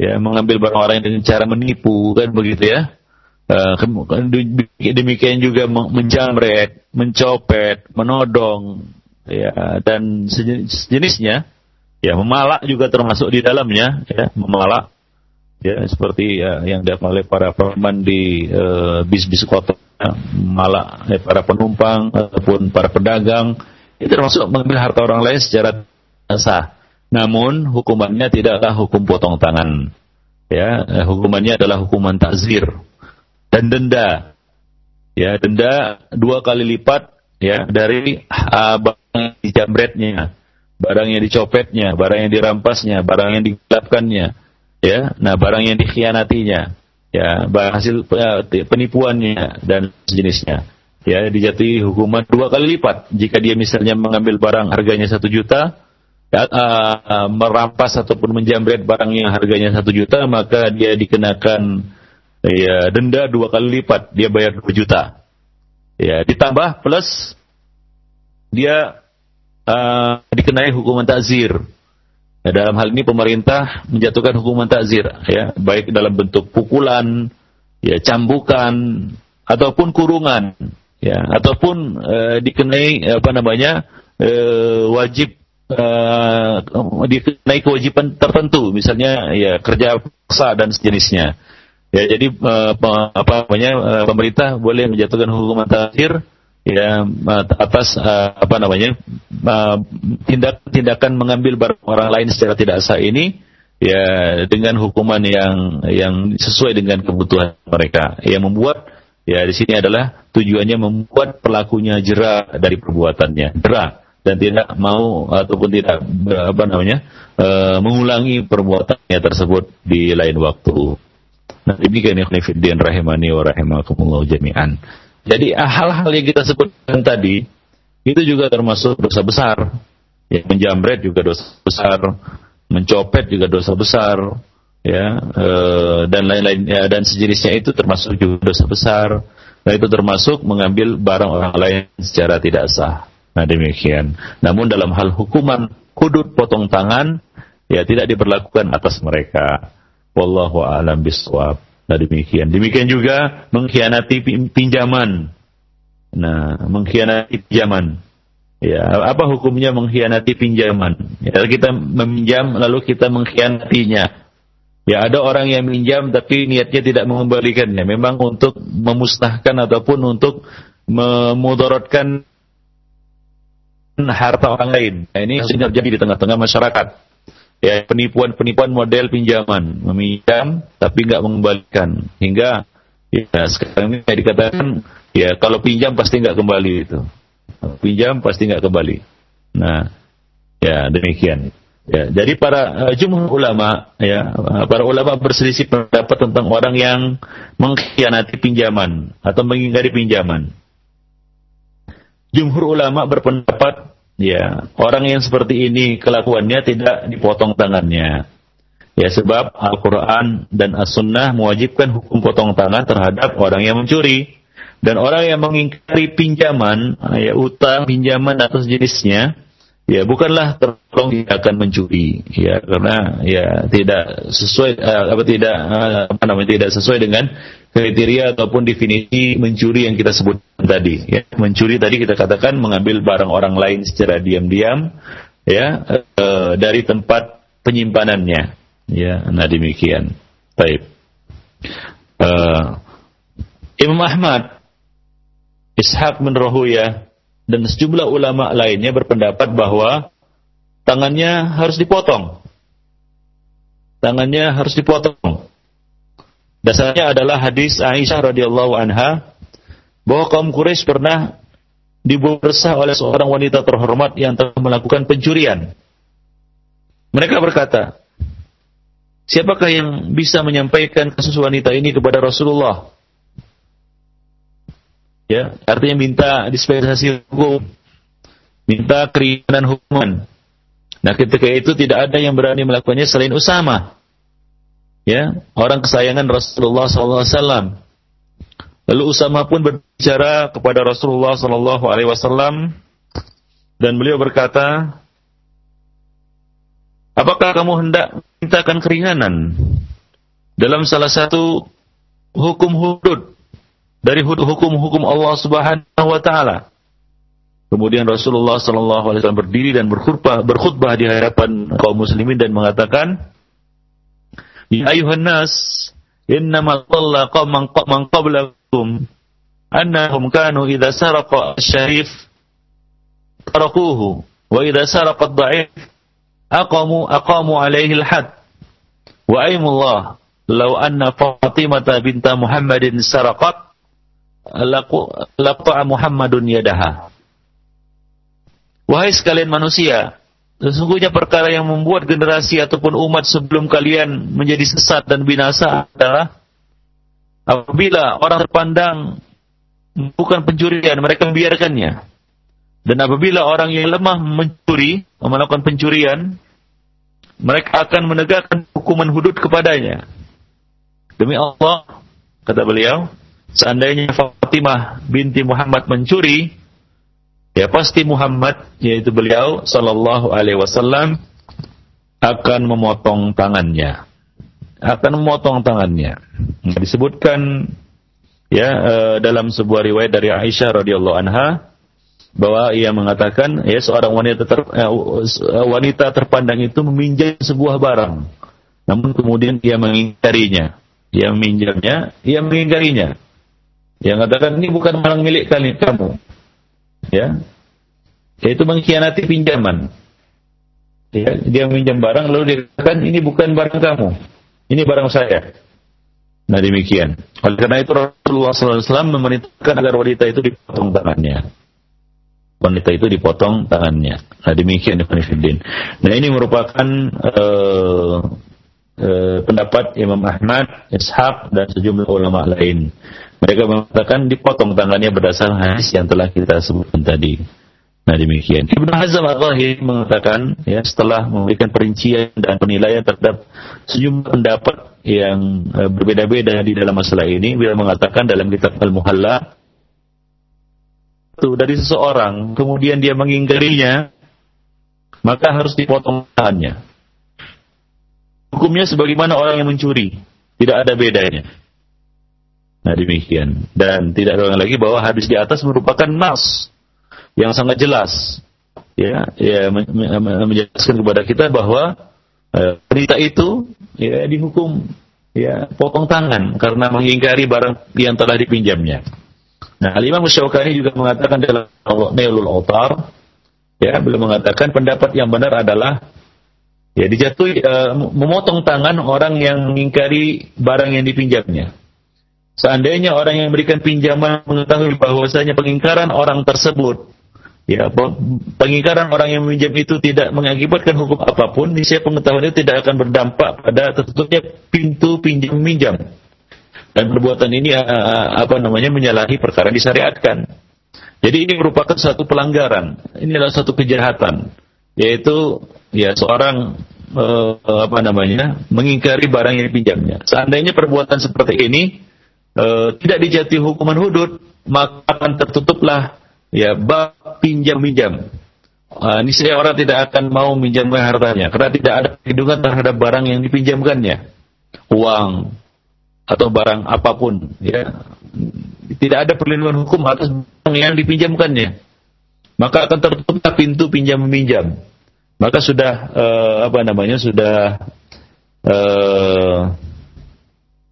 S1: ya mengambil barang orang dengan cara menipu kan begitu ya uh, demikian juga menjamret mencopet menodong ya dan sejenisnya ya memalak juga termasuk di dalamnya ya memalak ya seperti ya, yang dilakukan oleh para peman di uh, bis-bis kota ya, malak ya, para penumpang ataupun para pedagang itu termasuk mengambil harta orang lain secara sah namun hukumannya tidaklah hukum potong tangan. Ya, eh, hukumannya adalah hukuman takzir. dan denda. Ya, denda dua kali lipat ya dari uh, dijamretnya, barang yang dicopetnya, barang yang dirampasnya, barang yang digelapkannya, ya. Nah, barang yang dikhianatinya, ya, barang hasil uh, penipuannya dan sejenisnya. Ya, dijatuhi hukuman dua kali lipat jika dia misalnya mengambil barang harganya satu juta, ya, uh, merampas ataupun menjamret barang yang harganya satu juta, maka dia dikenakan ya, denda dua kali lipat, dia bayar dua juta. Ya, ditambah plus dia uh, dikenai hukuman takzir. Ya, dalam hal ini pemerintah menjatuhkan hukuman takzir, ya, baik dalam bentuk pukulan, ya, cambukan, ataupun kurungan, ya, ataupun uh, dikenai apa namanya uh, wajib uh, dikenai kewajiban tertentu, misalnya ya kerja paksa dan sejenisnya. Ya, jadi uh, apa namanya uh, pemerintah boleh menjatuhkan hukuman takhir ya atas uh, apa namanya tindak tindakan mengambil barang orang lain secara tidak sah ini ya dengan hukuman yang yang sesuai dengan kebutuhan mereka. Yang membuat ya di sini adalah tujuannya membuat pelakunya jerah dari perbuatannya, jerah dan tidak mau ataupun tidak apa namanya uh, mengulangi perbuatannya tersebut di lain waktu. Nah, demikian ikhwan rahimani wa rahimakumullah jami'an. Jadi ah, hal-hal yang kita sebutkan tadi itu juga termasuk dosa besar. Ya, menjamret juga dosa besar, mencopet juga dosa besar, ya e, dan lain-lain ya, dan sejenisnya itu termasuk juga dosa besar. Nah itu termasuk mengambil barang orang lain secara tidak sah. Nah demikian. Namun dalam hal hukuman kudut potong tangan ya tidak diberlakukan atas mereka. Wallahu a'lam bishawab. Nah demikian. Demikian juga mengkhianati pinjaman. Nah, mengkhianati pinjaman. Ya, apa hukumnya mengkhianati pinjaman? Ya, kita meminjam lalu kita mengkhianatinya. Ya, ada orang yang minjam tapi niatnya tidak mengembalikannya. Memang untuk memusnahkan ataupun untuk memudaratkan harta orang lain. Nah, ini sudah jadi di tengah-tengah masyarakat ya penipuan-penipuan model pinjaman. Meminjam tapi nggak mengembalikan. Hingga ya sekarang ini dikatakan ya kalau pinjam pasti nggak kembali itu. Pinjam pasti nggak kembali. Nah ya demikian. Ya jadi para uh, jumhur ulama ya para ulama berselisih pendapat tentang orang yang mengkhianati pinjaman atau mengingkari pinjaman. Jumhur ulama berpendapat Ya, orang yang seperti ini kelakuannya tidak dipotong tangannya. Ya, sebab Al-Quran dan As-Sunnah mewajibkan hukum potong tangan terhadap orang yang mencuri. Dan orang yang mengingkari pinjaman, ya utang, pinjaman atau jenisnya, ya bukanlah tertolong dia akan mencuri ya karena ya tidak sesuai uh, apa tidak uh, apa namanya tidak sesuai dengan kriteria ataupun definisi mencuri yang kita sebut tadi ya mencuri tadi kita katakan mengambil barang orang lain secara diam-diam ya uh, dari tempat penyimpanannya ya nah demikian baik uh, Imam Ahmad Ishaq bin Rahuya dan sejumlah ulama lainnya berpendapat bahwa tangannya harus dipotong. Tangannya harus dipotong. Dasarnya adalah hadis Aisyah radhiyallahu anha bahwa kaum Quraisy pernah dibuat resah oleh seorang wanita terhormat yang telah melakukan pencurian. Mereka berkata, siapakah yang bisa menyampaikan kasus wanita ini kepada Rasulullah? ya artinya minta dispensasi hukum minta keringanan hukuman nah ketika itu tidak ada yang berani melakukannya selain Usama ya orang kesayangan Rasulullah SAW lalu Usama pun berbicara kepada Rasulullah SAW dan beliau berkata apakah kamu hendak mintakan keringanan dalam salah satu hukum hudud dari hukum-hukum Allah Subhanahu wa taala. Kemudian Rasulullah wasallam berdiri dan berkhutbah berkhutbah di hadapan kaum muslimin dan mengatakan, "Ya ayuhan nas, innamal dhalla qauman man qablakum annahum kanu idza saraqa asy-syarif tarakuhu wa idza saraqa ad-dha'if aqamu aqamu alaihi al-had wa aymullah "Lau anna Fatimah binta Muhammadin saraqat laqta'a Muhammadun yadaha." Wahai sekalian manusia, sesungguhnya perkara yang membuat generasi ataupun umat sebelum kalian menjadi sesat dan binasa adalah apabila orang terpandang bukan pencurian, mereka membiarkannya. Dan apabila orang yang lemah mencuri, melakukan pencurian, mereka akan menegakkan hukuman hudud kepadanya. Demi Allah, kata beliau, seandainya Fatimah binti Muhammad mencuri, ya pasti Muhammad yaitu beliau sallallahu alaihi wasallam akan memotong tangannya. Akan memotong tangannya. Disebutkan ya uh, dalam sebuah riwayat dari Aisyah radhiyallahu anha bahwa ia mengatakan ya seorang wanita ter, uh, wanita terpandang itu meminjam sebuah barang. Namun kemudian ia mengingkarinya. Ia meminjamnya ia mengingkarinya. Yang mengatakan ini bukan barang milik kalian kamu ya. Yaitu mengkhianati pinjaman. Ya dia meminjam barang lalu dia katakan ini bukan barang kamu. Ini barang saya. Nah demikian. Oleh karena itu Rasulullah SAW memerintahkan agar wanita itu dipotong tangannya. Wanita itu dipotong tangannya. Nah demikian Ibn nah ini merupakan uh, pendapat Imam Ahmad, Ishaq dan sejumlah ulama lain mereka mengatakan dipotong tangannya berdasarkan hadis yang telah kita sebutkan tadi. Nah demikian. Ibnu Hazm al-Zahir mengatakan ya setelah memberikan perincian dan penilaian terhadap sejumlah pendapat yang uh, berbeda-beda di dalam masalah ini, beliau mengatakan dalam kitab Al-Muhalla itu dari seseorang kemudian dia mengingkarinya maka harus dipotong tangannya. Hukumnya sebagaimana orang yang mencuri, tidak ada bedanya. Nah demikian. Dan tidak ada lagi bahwa hadis di atas merupakan nas yang sangat jelas. Ya, ya menjelaskan kepada kita bahwa eh, itu ya dihukum ya potong tangan karena mengingkari barang yang telah dipinjamnya. Nah, Al-Imam Syaukani juga mengatakan dalam Nailul Autar ya belum mengatakan pendapat yang benar adalah ya dijatuhi uh, memotong tangan orang yang mengingkari barang yang dipinjamnya. Seandainya orang yang memberikan pinjaman mengetahui bahwasanya pengingkaran orang tersebut, ya pengingkaran orang yang meminjam itu tidak mengakibatkan hukum apa pun, niscaya pengetahuan itu tidak akan berdampak pada tertutupnya pintu pinjam minjam. Dan perbuatan ini apa namanya menyalahi perkara disyariatkan. Jadi ini merupakan satu pelanggaran. Ini adalah satu kejahatan, yaitu ya seorang eh, apa namanya mengingkari barang yang dipinjamnya. Seandainya perbuatan seperti ini e, tidak dijatuhi hukuman hudud, maka akan tertutuplah ya bab pinjam minjam. Uh, ini saya orang tidak akan mau minjamkan hartanya karena tidak ada perlindungan terhadap barang yang dipinjamkannya, uang atau barang apa pun, ya tidak ada perlindungan hukum atas barang yang dipinjamkannya. Maka akan tertutuplah pintu pinjam meminjam. Maka sudah uh, apa namanya sudah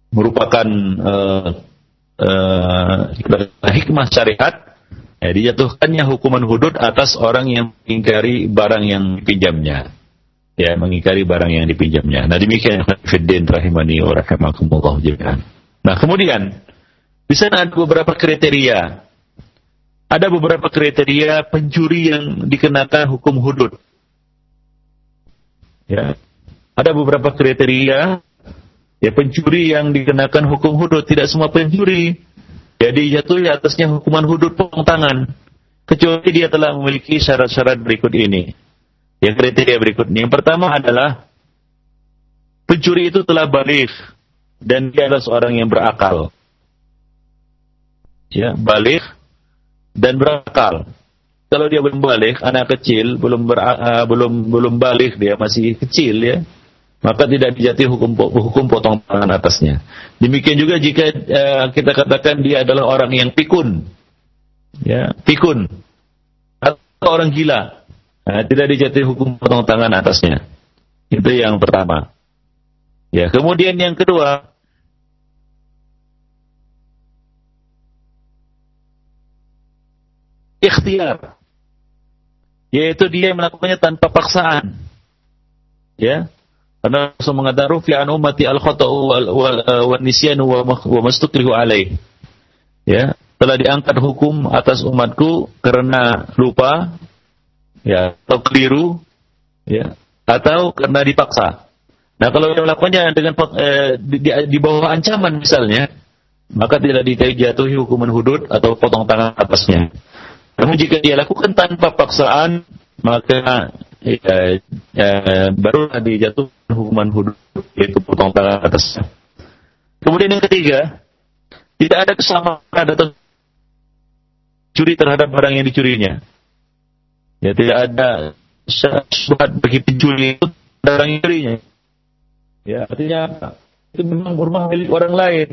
S1: merupakan uh, uh, hikmah syariat ya, dijatuhkannya hukuman hudud atas orang yang mengingkari barang yang dipinjamnya. Ya mengingkari barang yang dipinjamnya. Nah demikian fiddin rahimani wa rahimakumullah jami'an. Nah kemudian di sana ada beberapa kriteria. Ada beberapa kriteria pencuri yang dikenakan hukum hudud. Ya ada beberapa kriteria Ya pencuri yang dikenakan hukum hudud tidak semua pencuri. Jadi jatuh atasnya hukuman hudud potong tangan. Kecuali dia telah memiliki syarat-syarat berikut ini. Yang kriteria berikutnya. Yang pertama adalah pencuri itu telah balik dan dia adalah seorang yang berakal. Ya, balik dan berakal. Kalau dia belum balik, anak kecil belum ber, uh, belum belum balik dia masih kecil ya maka tidak dijatuhi hukum hukum potong tangan atasnya. Demikian juga jika uh, kita katakan dia adalah orang yang pikun, ya pikun atau orang gila, uh, tidak dijatuhi hukum potong tangan atasnya. Itu yang pertama. Ya, kemudian yang kedua, ikhtiar, yaitu dia melakukannya tanpa paksaan. Ya, Karena Rasul mengatakan rufi an ummati al khata'u wal wal nisyanu wa mastukrihu alaih. Ya, telah diangkat hukum atas umatku karena lupa ya atau keliru ya atau karena dipaksa. Nah, kalau dia melakukannya dengan eh, di, di bawah ancaman misalnya, maka tidak dijatuhi hukuman hudud atau potong tangan atasnya. Namun jika dia lakukan tanpa paksaan, maka ya, ya, barulah dijatuh hukuman hudud yaitu potong tangan atas. Kemudian yang ketiga, tidak ada kesamaan atau curi terhadap barang yang dicurinya. Ya tidak ada syubhat bagi pencuri itu barang yang dicurinya. Ya artinya itu memang rumah milik orang lain,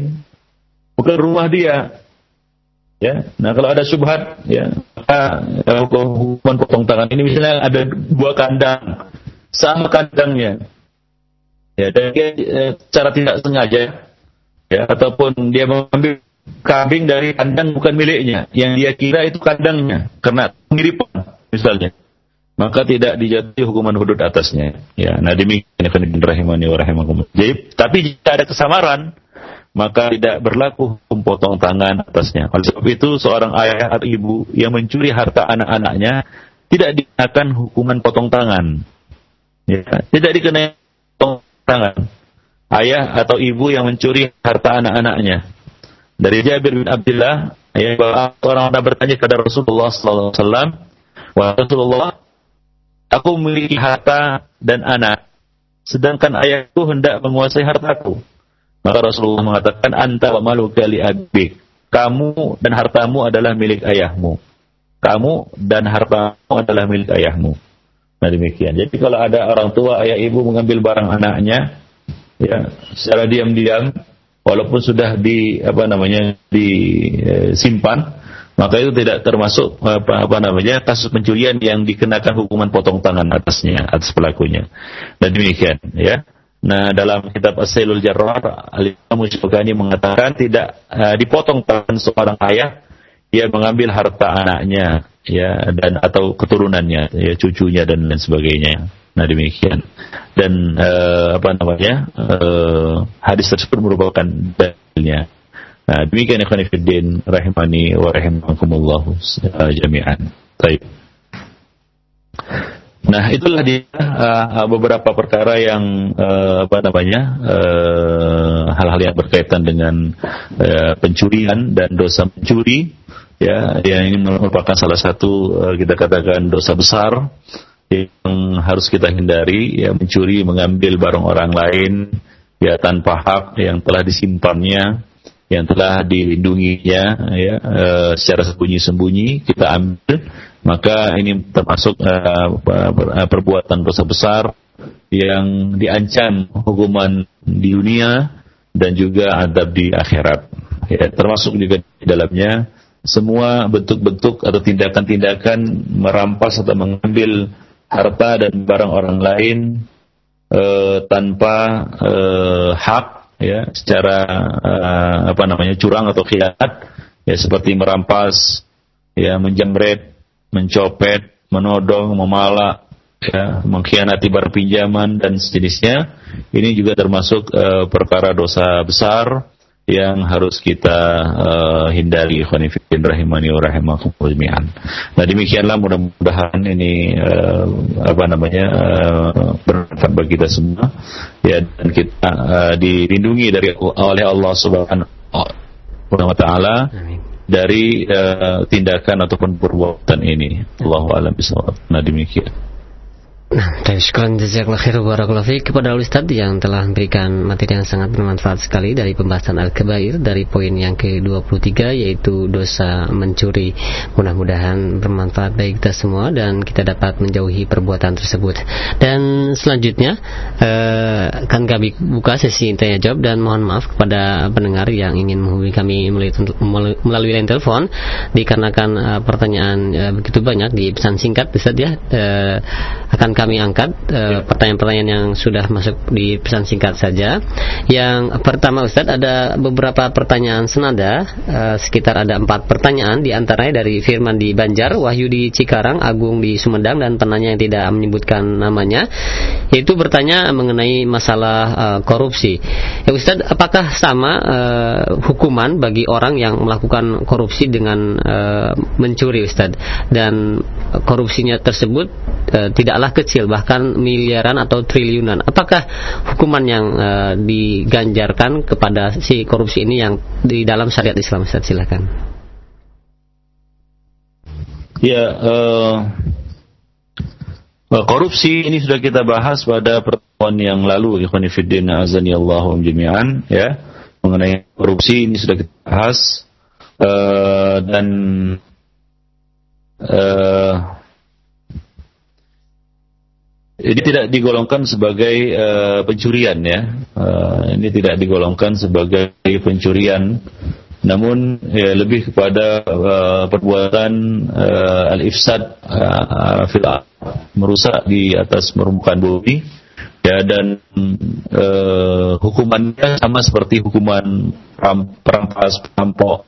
S1: bukan rumah dia. Ya, nah kalau ada subhat, ya, hukuman potong tangan. Ini misalnya ada dua kandang, sama kandangnya, ya, dan dia eh, secara tidak sengaja, ya, ataupun dia mengambil kambing dari kandang bukan miliknya, yang dia kira itu kandangnya, karena mirip misalnya, maka tidak dijatuhi hukuman hudud atasnya. Ya, nah demikian rahimani wa rahimakumullah. Tapi jika ada kesamaran, maka tidak berlaku hukum potong tangan atasnya. Oleh sebab itu seorang ayah atau ibu yang mencuri harta anak-anaknya tidak dikenakan hukuman potong tangan. Ya, tidak dikenai potong tangan. Ayah atau ibu yang mencuri harta anak-anaknya. Dari Jabir bin Abdullah, ya, orang orang bertanya kepada Rasulullah wasallam, "Wahai Rasulullah, aku memiliki harta dan anak, sedangkan ayahku hendak menguasai hartaku." Maka Rasulullah mengatakan anta wa maluka li abik. Kamu dan hartamu adalah milik ayahmu. Kamu dan hartamu adalah milik ayahmu. Nah demikian. Jadi kalau ada orang tua, ayah ibu mengambil barang anaknya, ya secara diam-diam, walaupun sudah di apa namanya disimpan, maka itu tidak termasuk apa, apa namanya kasus pencurian yang dikenakan hukuman potong tangan atasnya atas pelakunya. Dan demikian, ya. Nah, dalam kitab As-Sailul Jarrar, Al-Imam mengatakan tidak uh, dipotong tangan seorang ayah ia mengambil harta anaknya ya dan atau keturunannya ya cucunya dan lain sebagainya. Nah demikian dan uh, apa namanya uh, hadis tersebut merupakan dalilnya. Nah demikian ikhwan fillah rahimani wa rahimakumullah jami'an. Baik. Nah, itulah dia uh, beberapa perkara yang uh, apa namanya hal-hal uh, yang berkaitan dengan uh, pencurian dan dosa mencuri, ya, yang ini merupakan salah satu uh, kita katakan dosa besar yang harus kita hindari, ya mencuri, mengambil barang orang lain, ya tanpa hak yang telah disimpannya, yang telah dilindunginya, ya uh, secara sembunyi-sembunyi kita ambil maka ini termasuk uh, perbuatan dosa besar yang diancam hukuman di dunia dan juga adab di akhirat. Ya, termasuk juga di dalamnya semua bentuk-bentuk atau tindakan-tindakan merampas atau mengambil harta dan barang orang lain uh, tanpa uh, hak ya secara uh, apa namanya curang atau khianat ya seperti merampas ya menjamret mencopet, menodong, memalak, ya, mengkhianati bar pinjaman dan sejenisnya, ini juga termasuk uh, perkara dosa besar yang harus kita uh, hindari khonifidin rahimani wa rahimakumullah jami'an. Nah demikianlah mudah-mudahan ini uh, apa namanya uh, bermanfaat bagi kita semua ya dan kita uh, dilindungi dari oleh Allah Subhanahu wa taala. Dari uh, tindakan ataupun perbuatan ini. Allahu a'lam bishawab. Nah demikian.
S2: Nah, syukuran jazakallah khair barakallahu kepada Ustaz yang telah memberikan materi yang sangat bermanfaat sekali dari pembahasan Al-Kabair dari poin yang ke-23 yaitu dosa mencuri. Mudah-mudahan bermanfaat bagi kita semua dan kita dapat menjauhi perbuatan tersebut. Dan selanjutnya eh, akan kami buka sesi tanya jawab dan mohon maaf kepada pendengar yang ingin menghubungi kami melalui line telepon dikarenakan eh, pertanyaan eh, begitu banyak di pesan singkat Ustaz ya eh, akan kami angkat pertanyaan pertanyaan-pertanyaan yang sudah masuk di pesan singkat saja. Yang pertama Ustadz ada beberapa pertanyaan senada uh, sekitar ada empat pertanyaan di antaranya dari Firman di Banjar, Wahyu di Cikarang, Agung di Sumedang dan penanya yang tidak menyebutkan namanya yaitu bertanya mengenai masalah uh, korupsi. Ya Ustadz, apakah sama uh, hukuman bagi orang yang melakukan korupsi dengan uh, mencuri Ustadz dan korupsinya tersebut uh, tidaklah kecil bahkan miliaran atau triliunan. Apakah hukuman yang uh, diganjarkan kepada si korupsi ini yang di dalam syariat Islam Ustaz silakan.
S1: Ya, uh, korupsi ini sudah kita bahas pada pertemuan yang lalu, Ikhwanifiddin azani Allahu jami'an, ya, mengenai korupsi ini sudah kita bahas uh, dan ini tidak digolongkan sebagai uh, pencurian ya. Uh, ini tidak digolongkan sebagai pencurian, namun ya, lebih kepada uh, perbuatan uh, al-ifsad uh, fil merusak di atas permukaan bumi. Ya dan uh, hukumannya sama seperti hukuman perampas, perampok,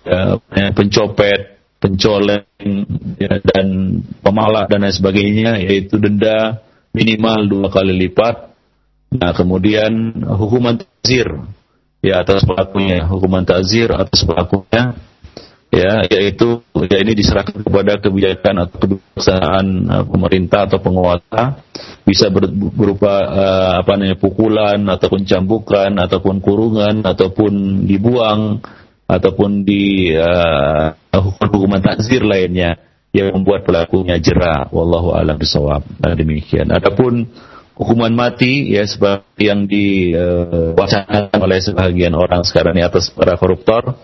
S1: ya, pencopet, pencoleng ya, dan pemalak dan lain sebagainya yaitu denda minimal dua kali lipat. Nah kemudian hukuman takzir ya atas pelakunya, hukuman takzir atas pelakunya ya yaitu ya ini diserahkan kepada kebijakan atau kebijaksanaan uh, pemerintah atau penguasa bisa ber, berupa uh, apa namanya pukulan ataupun cambukan ataupun kurungan ataupun dibuang ataupun di uh, hukuman takzir lainnya yang membuat pelakunya jerah. Wallahu alam bisawab nah, demikian. Adapun hukuman mati ya seperti yang diwacanakan uh, oleh sebagian orang sekarang ini atas para koruptor.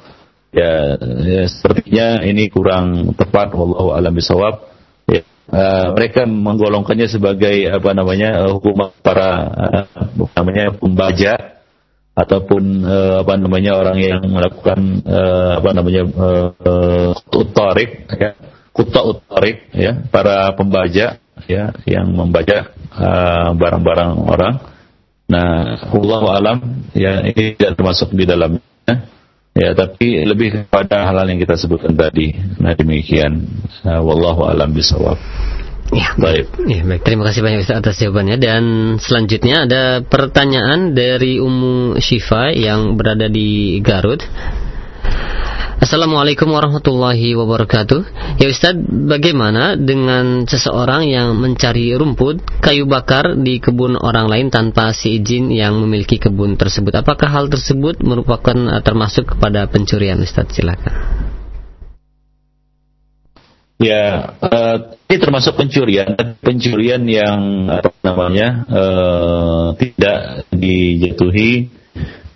S1: Ya, ya sepertinya ini kurang tepat. Wallahu alam bisawab ya, uh, mereka menggolongkannya sebagai apa namanya uh, hukuman para uh, namanya pembaja ataupun uh, apa namanya orang yang melakukan uh, apa namanya uh, utarik ya. Kuta utarik ya. Para pembajak ya yang membajak barang-barang uh, orang. Nah Allah alam ya ini tidak termasuk di dalamnya. Ya tapi lebih kepada hal-hal yang kita sebutkan tadi. Nah demikian. Uh, wallahu alam bisawab
S2: Ya, baik. Ya, baik. Terima kasih banyak Ustaz atas jawabannya dan selanjutnya ada pertanyaan dari Ummu Syifa yang berada di Garut. Assalamualaikum warahmatullahi wabarakatuh. Ya Ustaz, bagaimana dengan seseorang yang mencari rumput, kayu bakar di kebun orang lain tanpa seizin yang memiliki kebun tersebut? Apakah hal tersebut merupakan termasuk kepada pencurian Ustaz? Silakan.
S1: Ya, uh, ini termasuk pencurian, pencurian yang apa namanya uh, tidak dijatuhi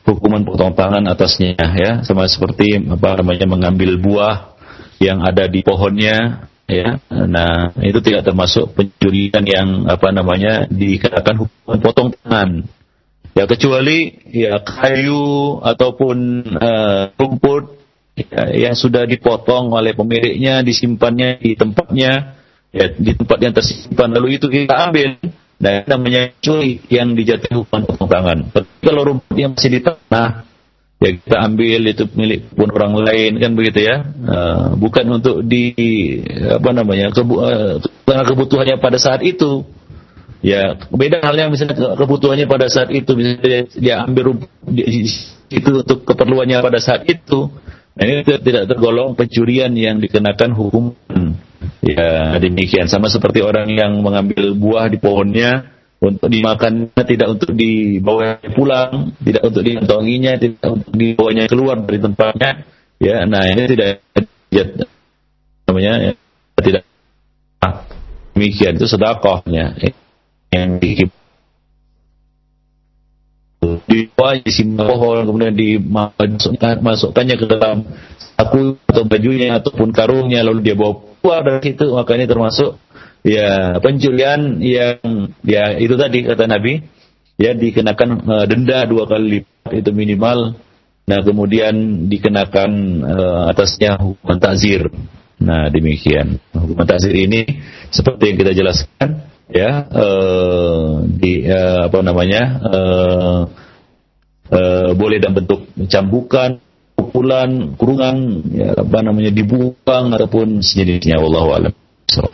S1: hukuman potong tangan atasnya ya, sama seperti apa namanya mengambil buah yang ada di pohonnya ya. Nah, itu tidak termasuk pencurian yang apa namanya dikenakan hukuman potong tangan. Ya kecuali ya kayu ataupun uh, rumput yang sudah dipotong oleh pemiliknya, disimpannya di tempatnya, ya, di tempat yang tersimpan, lalu itu kita ambil. Nah, namanya curi yang dijatuhi hukuman. Tapi kalau rumput yang masih di tanah, ya kita ambil itu milik pun orang lain kan begitu ya. Uh, bukan untuk di apa namanya kebu, uh, kebutuhannya pada saat itu. Ya, beda halnya misalnya kebutuhannya pada saat itu bisa dia, ambil rumput, itu untuk keperluannya pada saat itu Nah, ini tidak tergolong pencurian yang dikenakan hukum. Ya demikian sama seperti orang yang mengambil buah di pohonnya untuk dimakan tidak untuk dibawa pulang, tidak untuk dikantonginya, tidak untuk dibawanya keluar dari tempatnya. Ya, nah ini tidak ya, namanya ya, tidak demikian itu sedekahnya yang di disimpan pohon kemudian dimasukkannya ke dalam saku atau bajunya ataupun karungnya lalu dia bawa keluar dari situ. Maka ini termasuk ya pencurian yang ya itu tadi kata Nabi. Ya dikenakan uh, denda dua kali lipat itu minimal. Nah kemudian dikenakan uh, atasnya hukuman takzir. Nah demikian. Hukuman takzir ini seperti yang kita jelaskan ya uh, di uh, apa namanya uh, uh, boleh dalam bentuk cambukan pukulan kurungan ya, apa namanya dibuang ataupun sejenisnya wallahu alam so.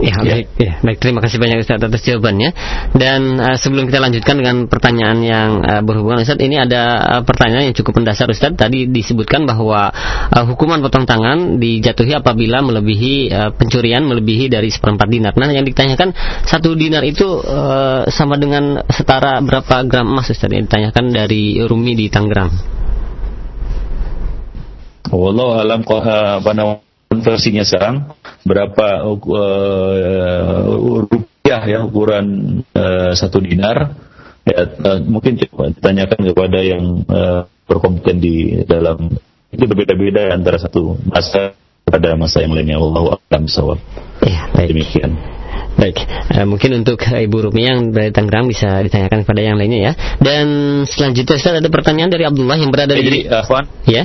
S2: Ya, ya, baik, ya, baik. Terima kasih banyak Ustaz atas jawabannya. Dan uh, sebelum kita lanjutkan dengan pertanyaan yang uh, berhubungan Ustaz, ini ada uh, pertanyaan yang cukup mendasar Ustaz. Tadi disebutkan bahwa uh, hukuman potong tangan dijatuhi apabila melebihi uh, pencurian melebihi dari seperempat dinar. Nah, yang ditanyakan satu dinar itu uh, sama dengan setara berapa gram emas Ustaz? Yang ditanyakan dari Rumi di Tangerang.
S1: Wallahu alam apa namanya konversinya sekarang berapa uh, rupiah ya ukuran uh, satu dinar ya, uh, mungkin coba ditanyakan kepada yang uh, berkompeten di dalam itu berbeda-beda antara satu masa pada masa yang lainnya Allah alam sawab
S2: ya, baik. demikian Baik, uh, mungkin untuk Ibu Rumi yang dari Tangerang bisa ditanyakan kepada yang lainnya ya. Dan selanjutnya Ustaz ada pertanyaan dari Abdullah yang berada di
S1: jadi, uh,
S2: Ya.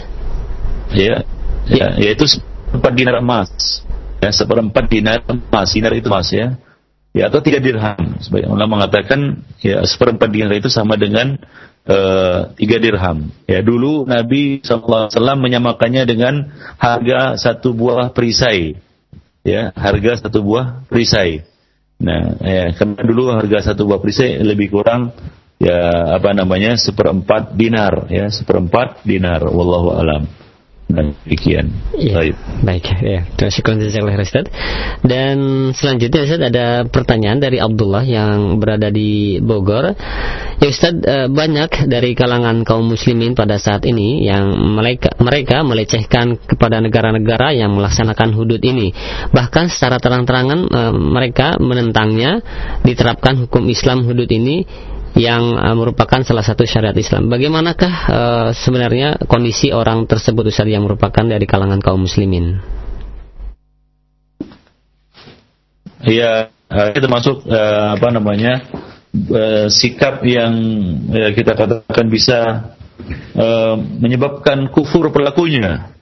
S1: Ya. Ya, ya itu empat dinar emas. Ya seperempat dinar emas. Dinar itu emas ya. Ya atau tiga dirham. Sebagai ulama mengatakan ya seperempat dinar itu sama dengan uh, tiga dirham. Ya dulu Nabi saw menyamakannya dengan harga satu buah perisai. Ya harga satu buah perisai. Nah ya karena dulu harga satu buah perisai lebih kurang ya apa namanya seperempat dinar. Ya seperempat dinar. Wallahu alam dan demikian.
S2: Ya, baik. Baik, ya. Terima kasih Ustaz. Dan selanjutnya Ustaz ada pertanyaan dari Abdullah yang berada di Bogor. Ya Ustaz, eh, banyak dari kalangan kaum muslimin pada saat ini yang mereka mereka melecehkan kepada negara-negara yang melaksanakan hudud ini. Bahkan secara terang-terangan eh, mereka menentangnya diterapkan hukum Islam hudud ini yang uh, merupakan salah satu syariat Islam. Bagaimanakah uh, sebenarnya kondisi orang tersebut Ustaz yang merupakan dari kalangan kaum muslimin?
S1: Iya, uh, itu termasuk uh, apa namanya? Uh, sikap yang uh, kita katakan bisa uh, menyebabkan kufur pelakunya.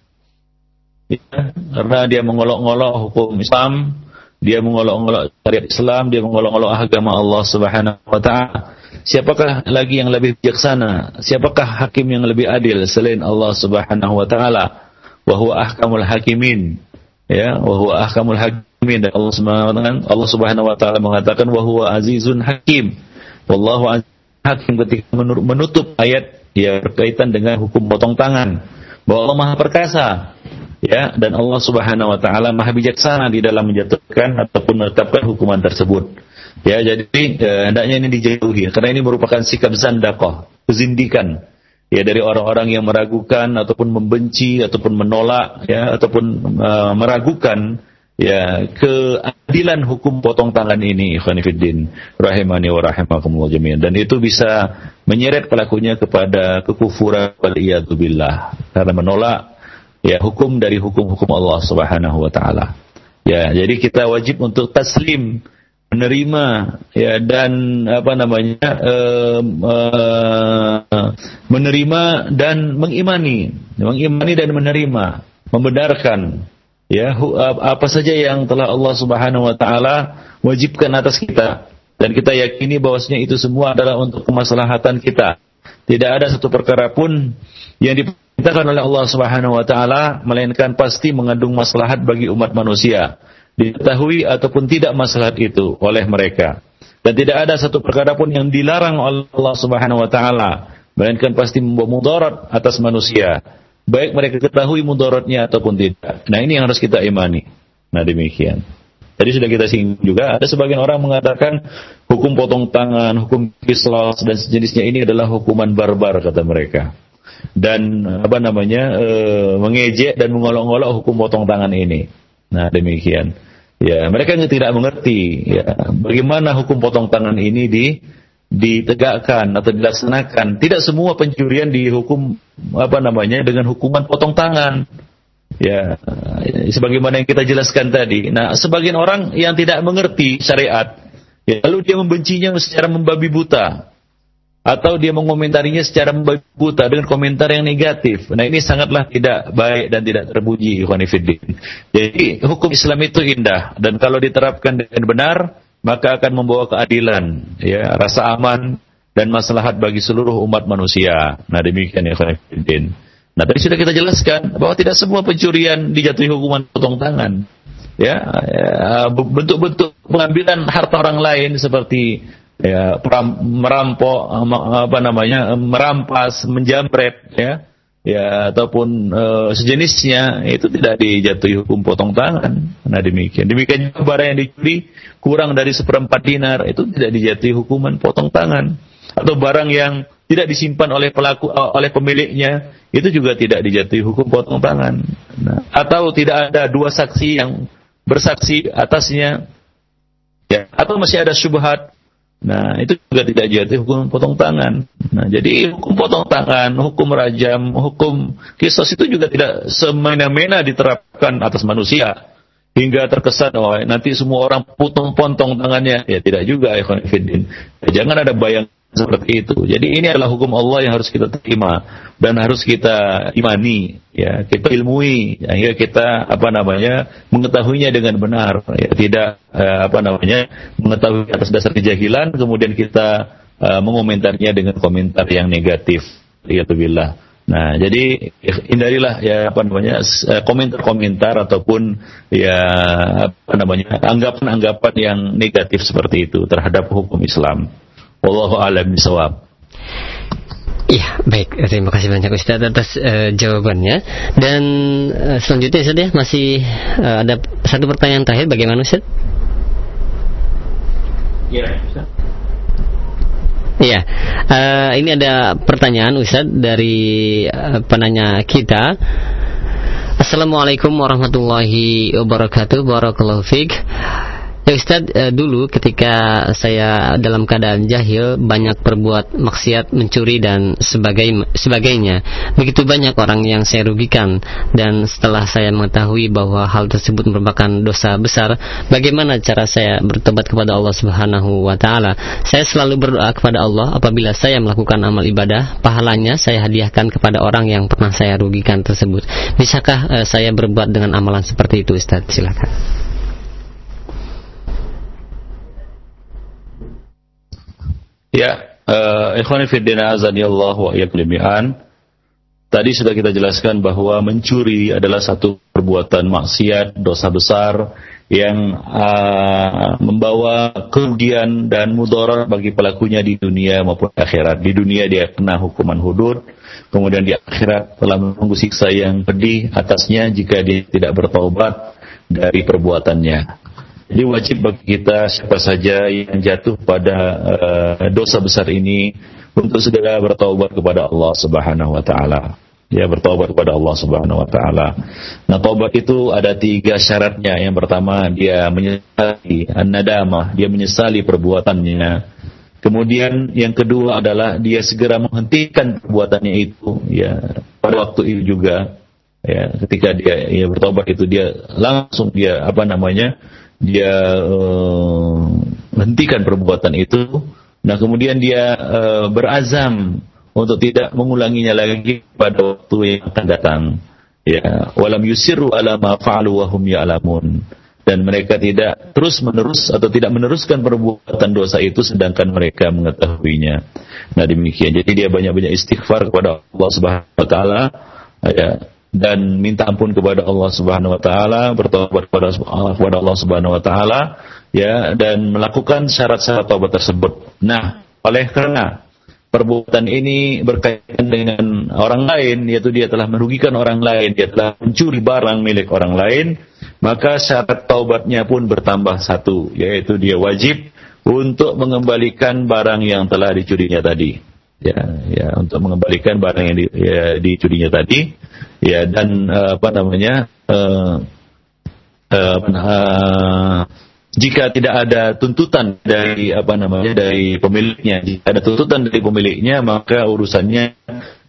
S1: Ya, karena dia mengolok-olok hukum Islam, dia mengolok-olok syariat Islam, dia mengolok-olok agama Allah Subhanahu wa taala Siapakah lagi yang lebih bijaksana? Siapakah hakim yang lebih adil selain Allah Subhanahu wa taala? Wa huwa ahkamul hakimin. Ya, wa huwa ahkamul hakimin dan Allah Subhanahu wa taala Allah Subhanahu wa taala mengatakan wa huwa azizun hakim. Wallahu hakim ketika menutup ayat ya berkaitan dengan hukum potong tangan bahwa Allah Maha perkasa ya dan Allah Subhanahu wa taala Maha bijaksana di dalam menjatuhkan ataupun menetapkan hukuman tersebut. Ya, jadi eh, hendaknya ini dijauhi karena ini merupakan sikap zandakoh, kezindikan. Ya dari orang-orang yang meragukan ataupun membenci ataupun menolak ya ataupun uh, meragukan ya keadilan hukum potong tangan ini ikhwanifiddin rahimani wa rahimakumullah jami'an. Dan itu bisa menyeret pelakunya kepada kekufuran wal billah. Karena menolak ya hukum dari hukum-hukum Allah Subhanahu wa taala. Ya jadi kita wajib untuk taslim menerima ya dan apa namanya uh, uh, menerima dan mengimani. Mengimani dan menerima. Membenarkan ya apa saja yang telah Allah Subhanahu wa taala wajibkan atas kita. Dan kita yakini bahwasanya itu semua adalah untuk kemaslahatan kita. Tidak ada satu perkara pun yang diperintahkan oleh Allah Subhanahu wa taala melainkan pasti mengandung maslahat bagi umat manusia diketahui ataupun tidak masalah itu oleh mereka. Dan tidak ada satu perkara pun yang dilarang oleh Allah Subhanahu wa taala, melainkan pasti membawa mudarat atas manusia. Baik mereka ketahui mudaratnya ataupun tidak. Nah, ini yang harus kita imani. Nah, demikian. Tadi sudah kita singgung juga, ada sebagian orang mengatakan hukum potong tangan, hukum kislas dan sejenisnya ini adalah hukuman barbar kata mereka. Dan apa namanya e, mengejek dan mengolok-olok hukum potong tangan ini. Nah demikian. Ya mereka tidak mengerti ya bagaimana hukum potong tangan ini di ditegakkan atau dilaksanakan. Tidak semua pencurian dihukum apa namanya dengan hukuman potong tangan. Ya, sebagaimana yang kita jelaskan tadi. Nah, sebagian orang yang tidak mengerti syariat, ya, lalu dia membencinya secara membabi buta. Atau dia mengomentarinya secara buta dengan komentar yang negatif. Nah ini sangatlah tidak baik dan tidak terpuji Ikhwanifiddin. Jadi hukum Islam itu indah dan kalau diterapkan dengan benar maka akan membawa keadilan, ya, rasa aman dan maslahat bagi seluruh umat manusia. Nah demikian Ikhwanifiddin. Nah tadi sudah kita jelaskan bahwa tidak semua pencurian dijatuhi hukuman potong tangan. Ya, ya bentuk-bentuk pengambilan harta orang lain seperti ya merampok apa namanya merampas menjamret ya. Ya ataupun uh, sejenisnya itu tidak dijatuhi hukum potong tangan. Nah demikian. Demikian juga barang yang dicuri kurang dari seperempat dinar itu tidak dijatuhi hukuman potong tangan. Atau barang yang tidak disimpan oleh pelaku uh, oleh pemiliknya itu juga tidak dijatuhi hukum potong tangan. Nah, atau tidak ada dua saksi yang bersaksi atasnya. Ya atau masih ada syubhat Nah, itu juga tidak jatuh hukum potong tangan. Nah, jadi hukum potong tangan, hukum rajam, hukum kisos itu juga tidak semena-mena diterapkan atas manusia. Hingga terkesan, oh nanti semua orang potong-potong tangannya. Ya tidak juga, ya, Jangan ada bayang seperti itu. Jadi ini adalah hukum Allah yang harus kita terima dan harus kita imani, ya kita ilmui, sehingga kita apa namanya mengetahuinya dengan benar, ya tidak eh, apa namanya mengetahui atas dasar kejahilan, kemudian kita eh, mengomentarnya dengan komentar yang negatif. Ya. Nah, jadi hindarilah ya apa namanya eh, komentar-komentar ataupun ya apa namanya anggapan-anggapan yang negatif seperti itu terhadap hukum Islam. Wallahu a'lam bishawab.
S2: Iya, baik. Terima kasih banyak Ustaz atas uh, jawabannya. Dan uh, selanjutnya Ustaz ya, masih uh, ada satu pertanyaan terakhir bagaimana Ustaz? Iya, Ustaz. Iya, uh, ini ada pertanyaan Ustaz dari uh, penanya kita. Assalamualaikum warahmatullahi wabarakatuh. Barakallahu fiik. Ya Ustaz, eh, dulu ketika saya dalam keadaan jahil banyak berbuat maksiat, mencuri dan sebagai, sebagainya. Begitu banyak orang yang saya rugikan dan setelah saya mengetahui bahwa hal tersebut merupakan dosa besar, bagaimana cara saya bertobat kepada Allah Subhanahu wa taala? Saya selalu berdoa kepada Allah apabila saya melakukan amal ibadah, pahalanya saya hadiahkan kepada orang yang pernah saya rugikan tersebut. Bisakah eh, saya berbuat dengan amalan seperti itu Ustaz? Silakan.
S1: Ya, uh, ikhwani fiddina Allah wa jami'an. Tadi sudah kita jelaskan bahwa mencuri adalah satu perbuatan maksiat, dosa besar yang uh, membawa kerugian dan mudarat bagi pelakunya di dunia maupun akhirat. Di dunia dia kena hukuman hudud, kemudian di akhirat telah menunggu siksa yang pedih atasnya jika dia tidak bertobat dari perbuatannya. Jadi wajib bagi kita siapa saja yang jatuh pada uh, dosa besar ini untuk segera bertaubat kepada Allah Subhanahu wa taala. Ya bertaubat kepada Allah Subhanahu wa taala. Nah, taubat itu ada tiga syaratnya. Yang pertama dia menyesali an-nadamah, dia menyesali perbuatannya. Kemudian yang kedua adalah dia segera menghentikan perbuatannya itu ya pada waktu itu juga ya ketika dia ya bertobat itu dia langsung dia apa namanya dia uh, hentikan perbuatan itu, nah kemudian dia uh, berazam untuk tidak mengulanginya lagi pada waktu yang akan datang. Ya, walam yusiru ala ma fa'alu wa hum ya'lamun. Dan mereka tidak terus menerus atau tidak meneruskan perbuatan dosa itu sedangkan mereka mengetahuinya. Nah demikian. Jadi dia banyak-banyak istighfar kepada Allah Subhanahu wa taala ya dan minta ampun kepada Allah Subhanahu wa taala, bertobat kepada Allah Subhanahu wa taala ya dan melakukan syarat-syarat taubat tersebut. Nah, oleh karena perbuatan ini berkaitan dengan orang lain yaitu dia telah merugikan orang lain, dia telah mencuri barang milik orang lain, maka syarat taubatnya pun bertambah satu yaitu dia wajib untuk mengembalikan barang yang telah dicurinya tadi. Ya, ya untuk mengembalikan barang yang di, ya, dicurinya tadi ya dan uh, apa namanya uh, uh, uh, jika tidak ada tuntutan dari apa namanya dari pemiliknya, jika ada tuntutan dari pemiliknya maka urusannya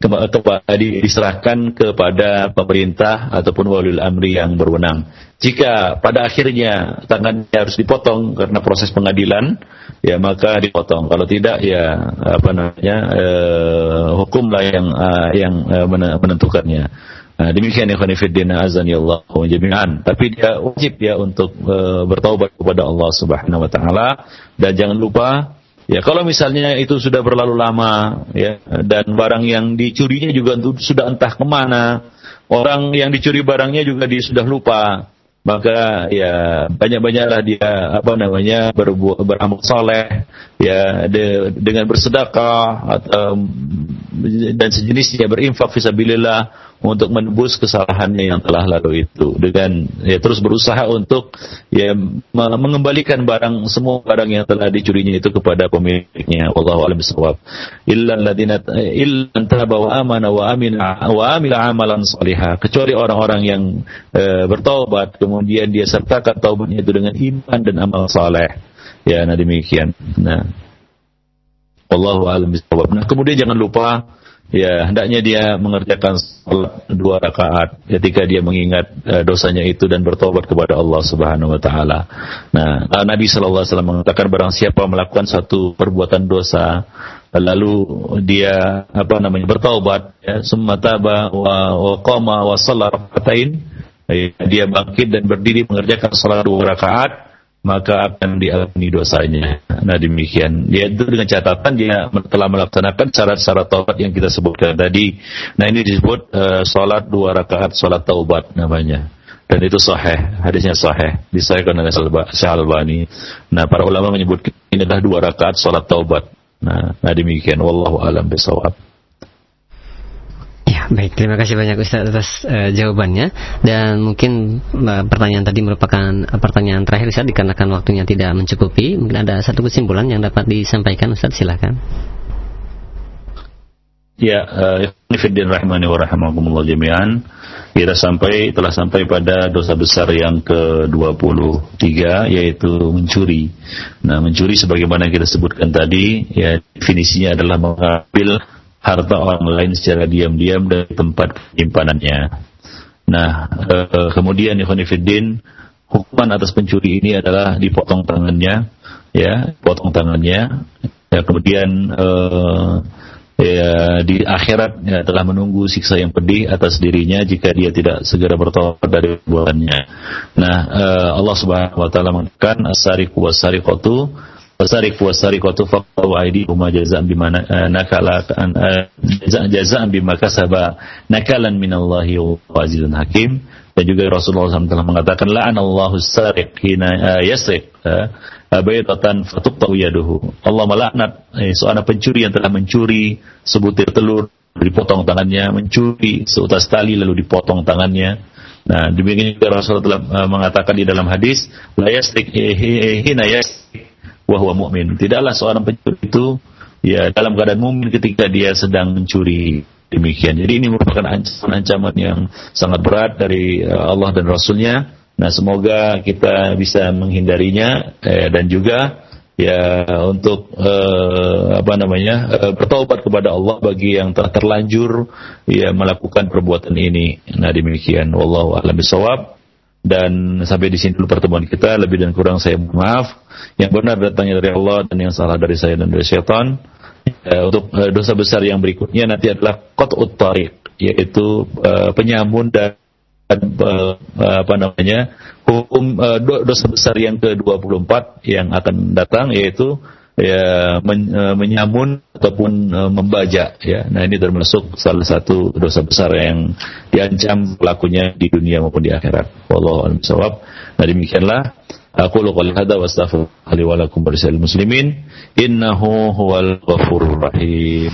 S1: kembali diserahkan kepada pemerintah ataupun waliul amri yang berwenang. Jika pada akhirnya tangannya harus dipotong karena proses pengadilan, ya maka dipotong. Kalau tidak ya apa namanya eh, hukumlah yang uh, yang uh, menentukannya. Nah, demikian ya khonifuddin azan ya Allah jami'an. Tapi dia wajib ya untuk uh, bertaubat kepada Allah Subhanahu wa taala. Dan jangan lupa ya kalau misalnya itu sudah berlalu lama ya dan barang yang dicurinya juga sudah entah ke mana orang yang dicuri barangnya juga dia sudah lupa. Maka ya banyak-banyaklah dia apa namanya berbuat beramal soleh ya de, dengan bersedekah dan sejenisnya berinfak fisabilillah untuk menebus kesalahannya yang telah lalu itu. Dengan ya terus berusaha untuk ya mengembalikan barang semua barang yang telah dicurinya itu kepada pemiliknya. Wallahu alam bisawab illa alladziina illa taba wa amana wa amila wa amila amalan salihah kecuali orang-orang yang e, bertaubat kemudian dia sertakan taubatnya itu dengan iman dan amal saleh. Ya nah demikian. Nah. Wallahu alam bisawab nah kemudian jangan lupa ya hendaknya dia mengerjakan dua rakaat ketika dia mengingat uh, dosanya itu dan bertobat kepada Allah Subhanahu wa taala. Nah, Nabi sallallahu alaihi wasallam mengatakan barang siapa melakukan satu perbuatan dosa lalu dia apa namanya bertaubat ya summa taba wa wa qama wa ya, dia bangkit dan berdiri mengerjakan salat dua rakaat maka akan diampuni dosanya. Nah demikian. Dia itu dengan catatan dia telah melaksanakan syarat-syarat taubat yang kita sebutkan tadi. Nah ini disebut uh, sholat dua rakaat sholat taubat namanya. Dan itu sahih, hadisnya sahih, disahihkan oleh Syekh Albani. Nah para ulama menyebut ini adalah dua rakaat sholat taubat. Nah, nah demikian. Wallahu alam bisawab.
S2: Baik, terima kasih banyak Ustaz atas uh, jawabannya dan mungkin uh, pertanyaan tadi merupakan uh, pertanyaan terakhir Ustaz dikarenakan waktunya tidak mencukupi. Mungkin ada satu kesimpulan yang dapat disampaikan Ustaz, silakan.
S1: Ya, Fiddin rahimani wa rahimakumullah jami'an. Kita sampai telah sampai pada dosa besar yang ke-23 yaitu mencuri. Nah, mencuri sebagaimana kita sebutkan tadi, ya definisinya adalah mengambil harta orang lain secara diam-diam dari tempat penyimpanannya. Nah, e, kemudian Ikhwanifiddin, hukuman atas pencuri ini adalah dipotong tangannya, ya, potong tangannya. Ya, kemudian e, ya, di akhirat ya, telah menunggu siksa yang pedih atas dirinya jika dia tidak segera bertobat dari perbuatannya. Nah, e, Allah Subhanahu wa taala mengatakan as-sariqu was-sariqatu Wasarik wasarikatu faqtu aydihuma jazaan bima nakala jazaan bima kasaba nakalan minallahi wa azizun hakim. Dan juga Rasulullah SAW telah mengatakan la'anallahu sariq hina yasriq baitatan fatuqta'u yaduhu. Allah melaknat eh, seorang pencuri yang telah mencuri sebutir telur dipotong tangannya mencuri seutas tali lalu dipotong tangannya. Nah, demikian juga Rasulullah telah mengatakan di dalam hadis, la yasrik hina yasrik wahwa mu'min. Tidaklah seorang pencuri itu ya dalam keadaan mumin ketika dia sedang mencuri demikian. Jadi ini merupakan ancaman-ancaman yang sangat berat dari uh, Allah dan Rasulnya. Nah semoga kita bisa menghindarinya eh, dan juga ya untuk uh, apa namanya uh, bertobat kepada Allah bagi yang telah terlanjur ya melakukan perbuatan ini. Nah demikian. Wallahu a'lam bishawab. Dan sampai di sini dulu pertemuan kita. Lebih dan kurang saya maaf. Yang benar datangnya dari Allah dan yang salah dari saya dan dari syaitan. Uh, untuk uh, dosa besar yang berikutnya nanti adalah qat'ut tariq yaitu uh, penyamun dan uh, apa namanya hukum uh, dosa besar yang ke-24 yang akan datang yaitu ya men, uh, menyamun ataupun uh, membajak ya. Nah, ini termasuk salah satu dosa besar yang diancam pelakunya di dunia maupun di akhirat. Wallahu a'lam bishawab. Nah, demikianlah aku qouli hadza wa astaghfirullahi wa lakum muslimin innahu huwal ghafurur rahim.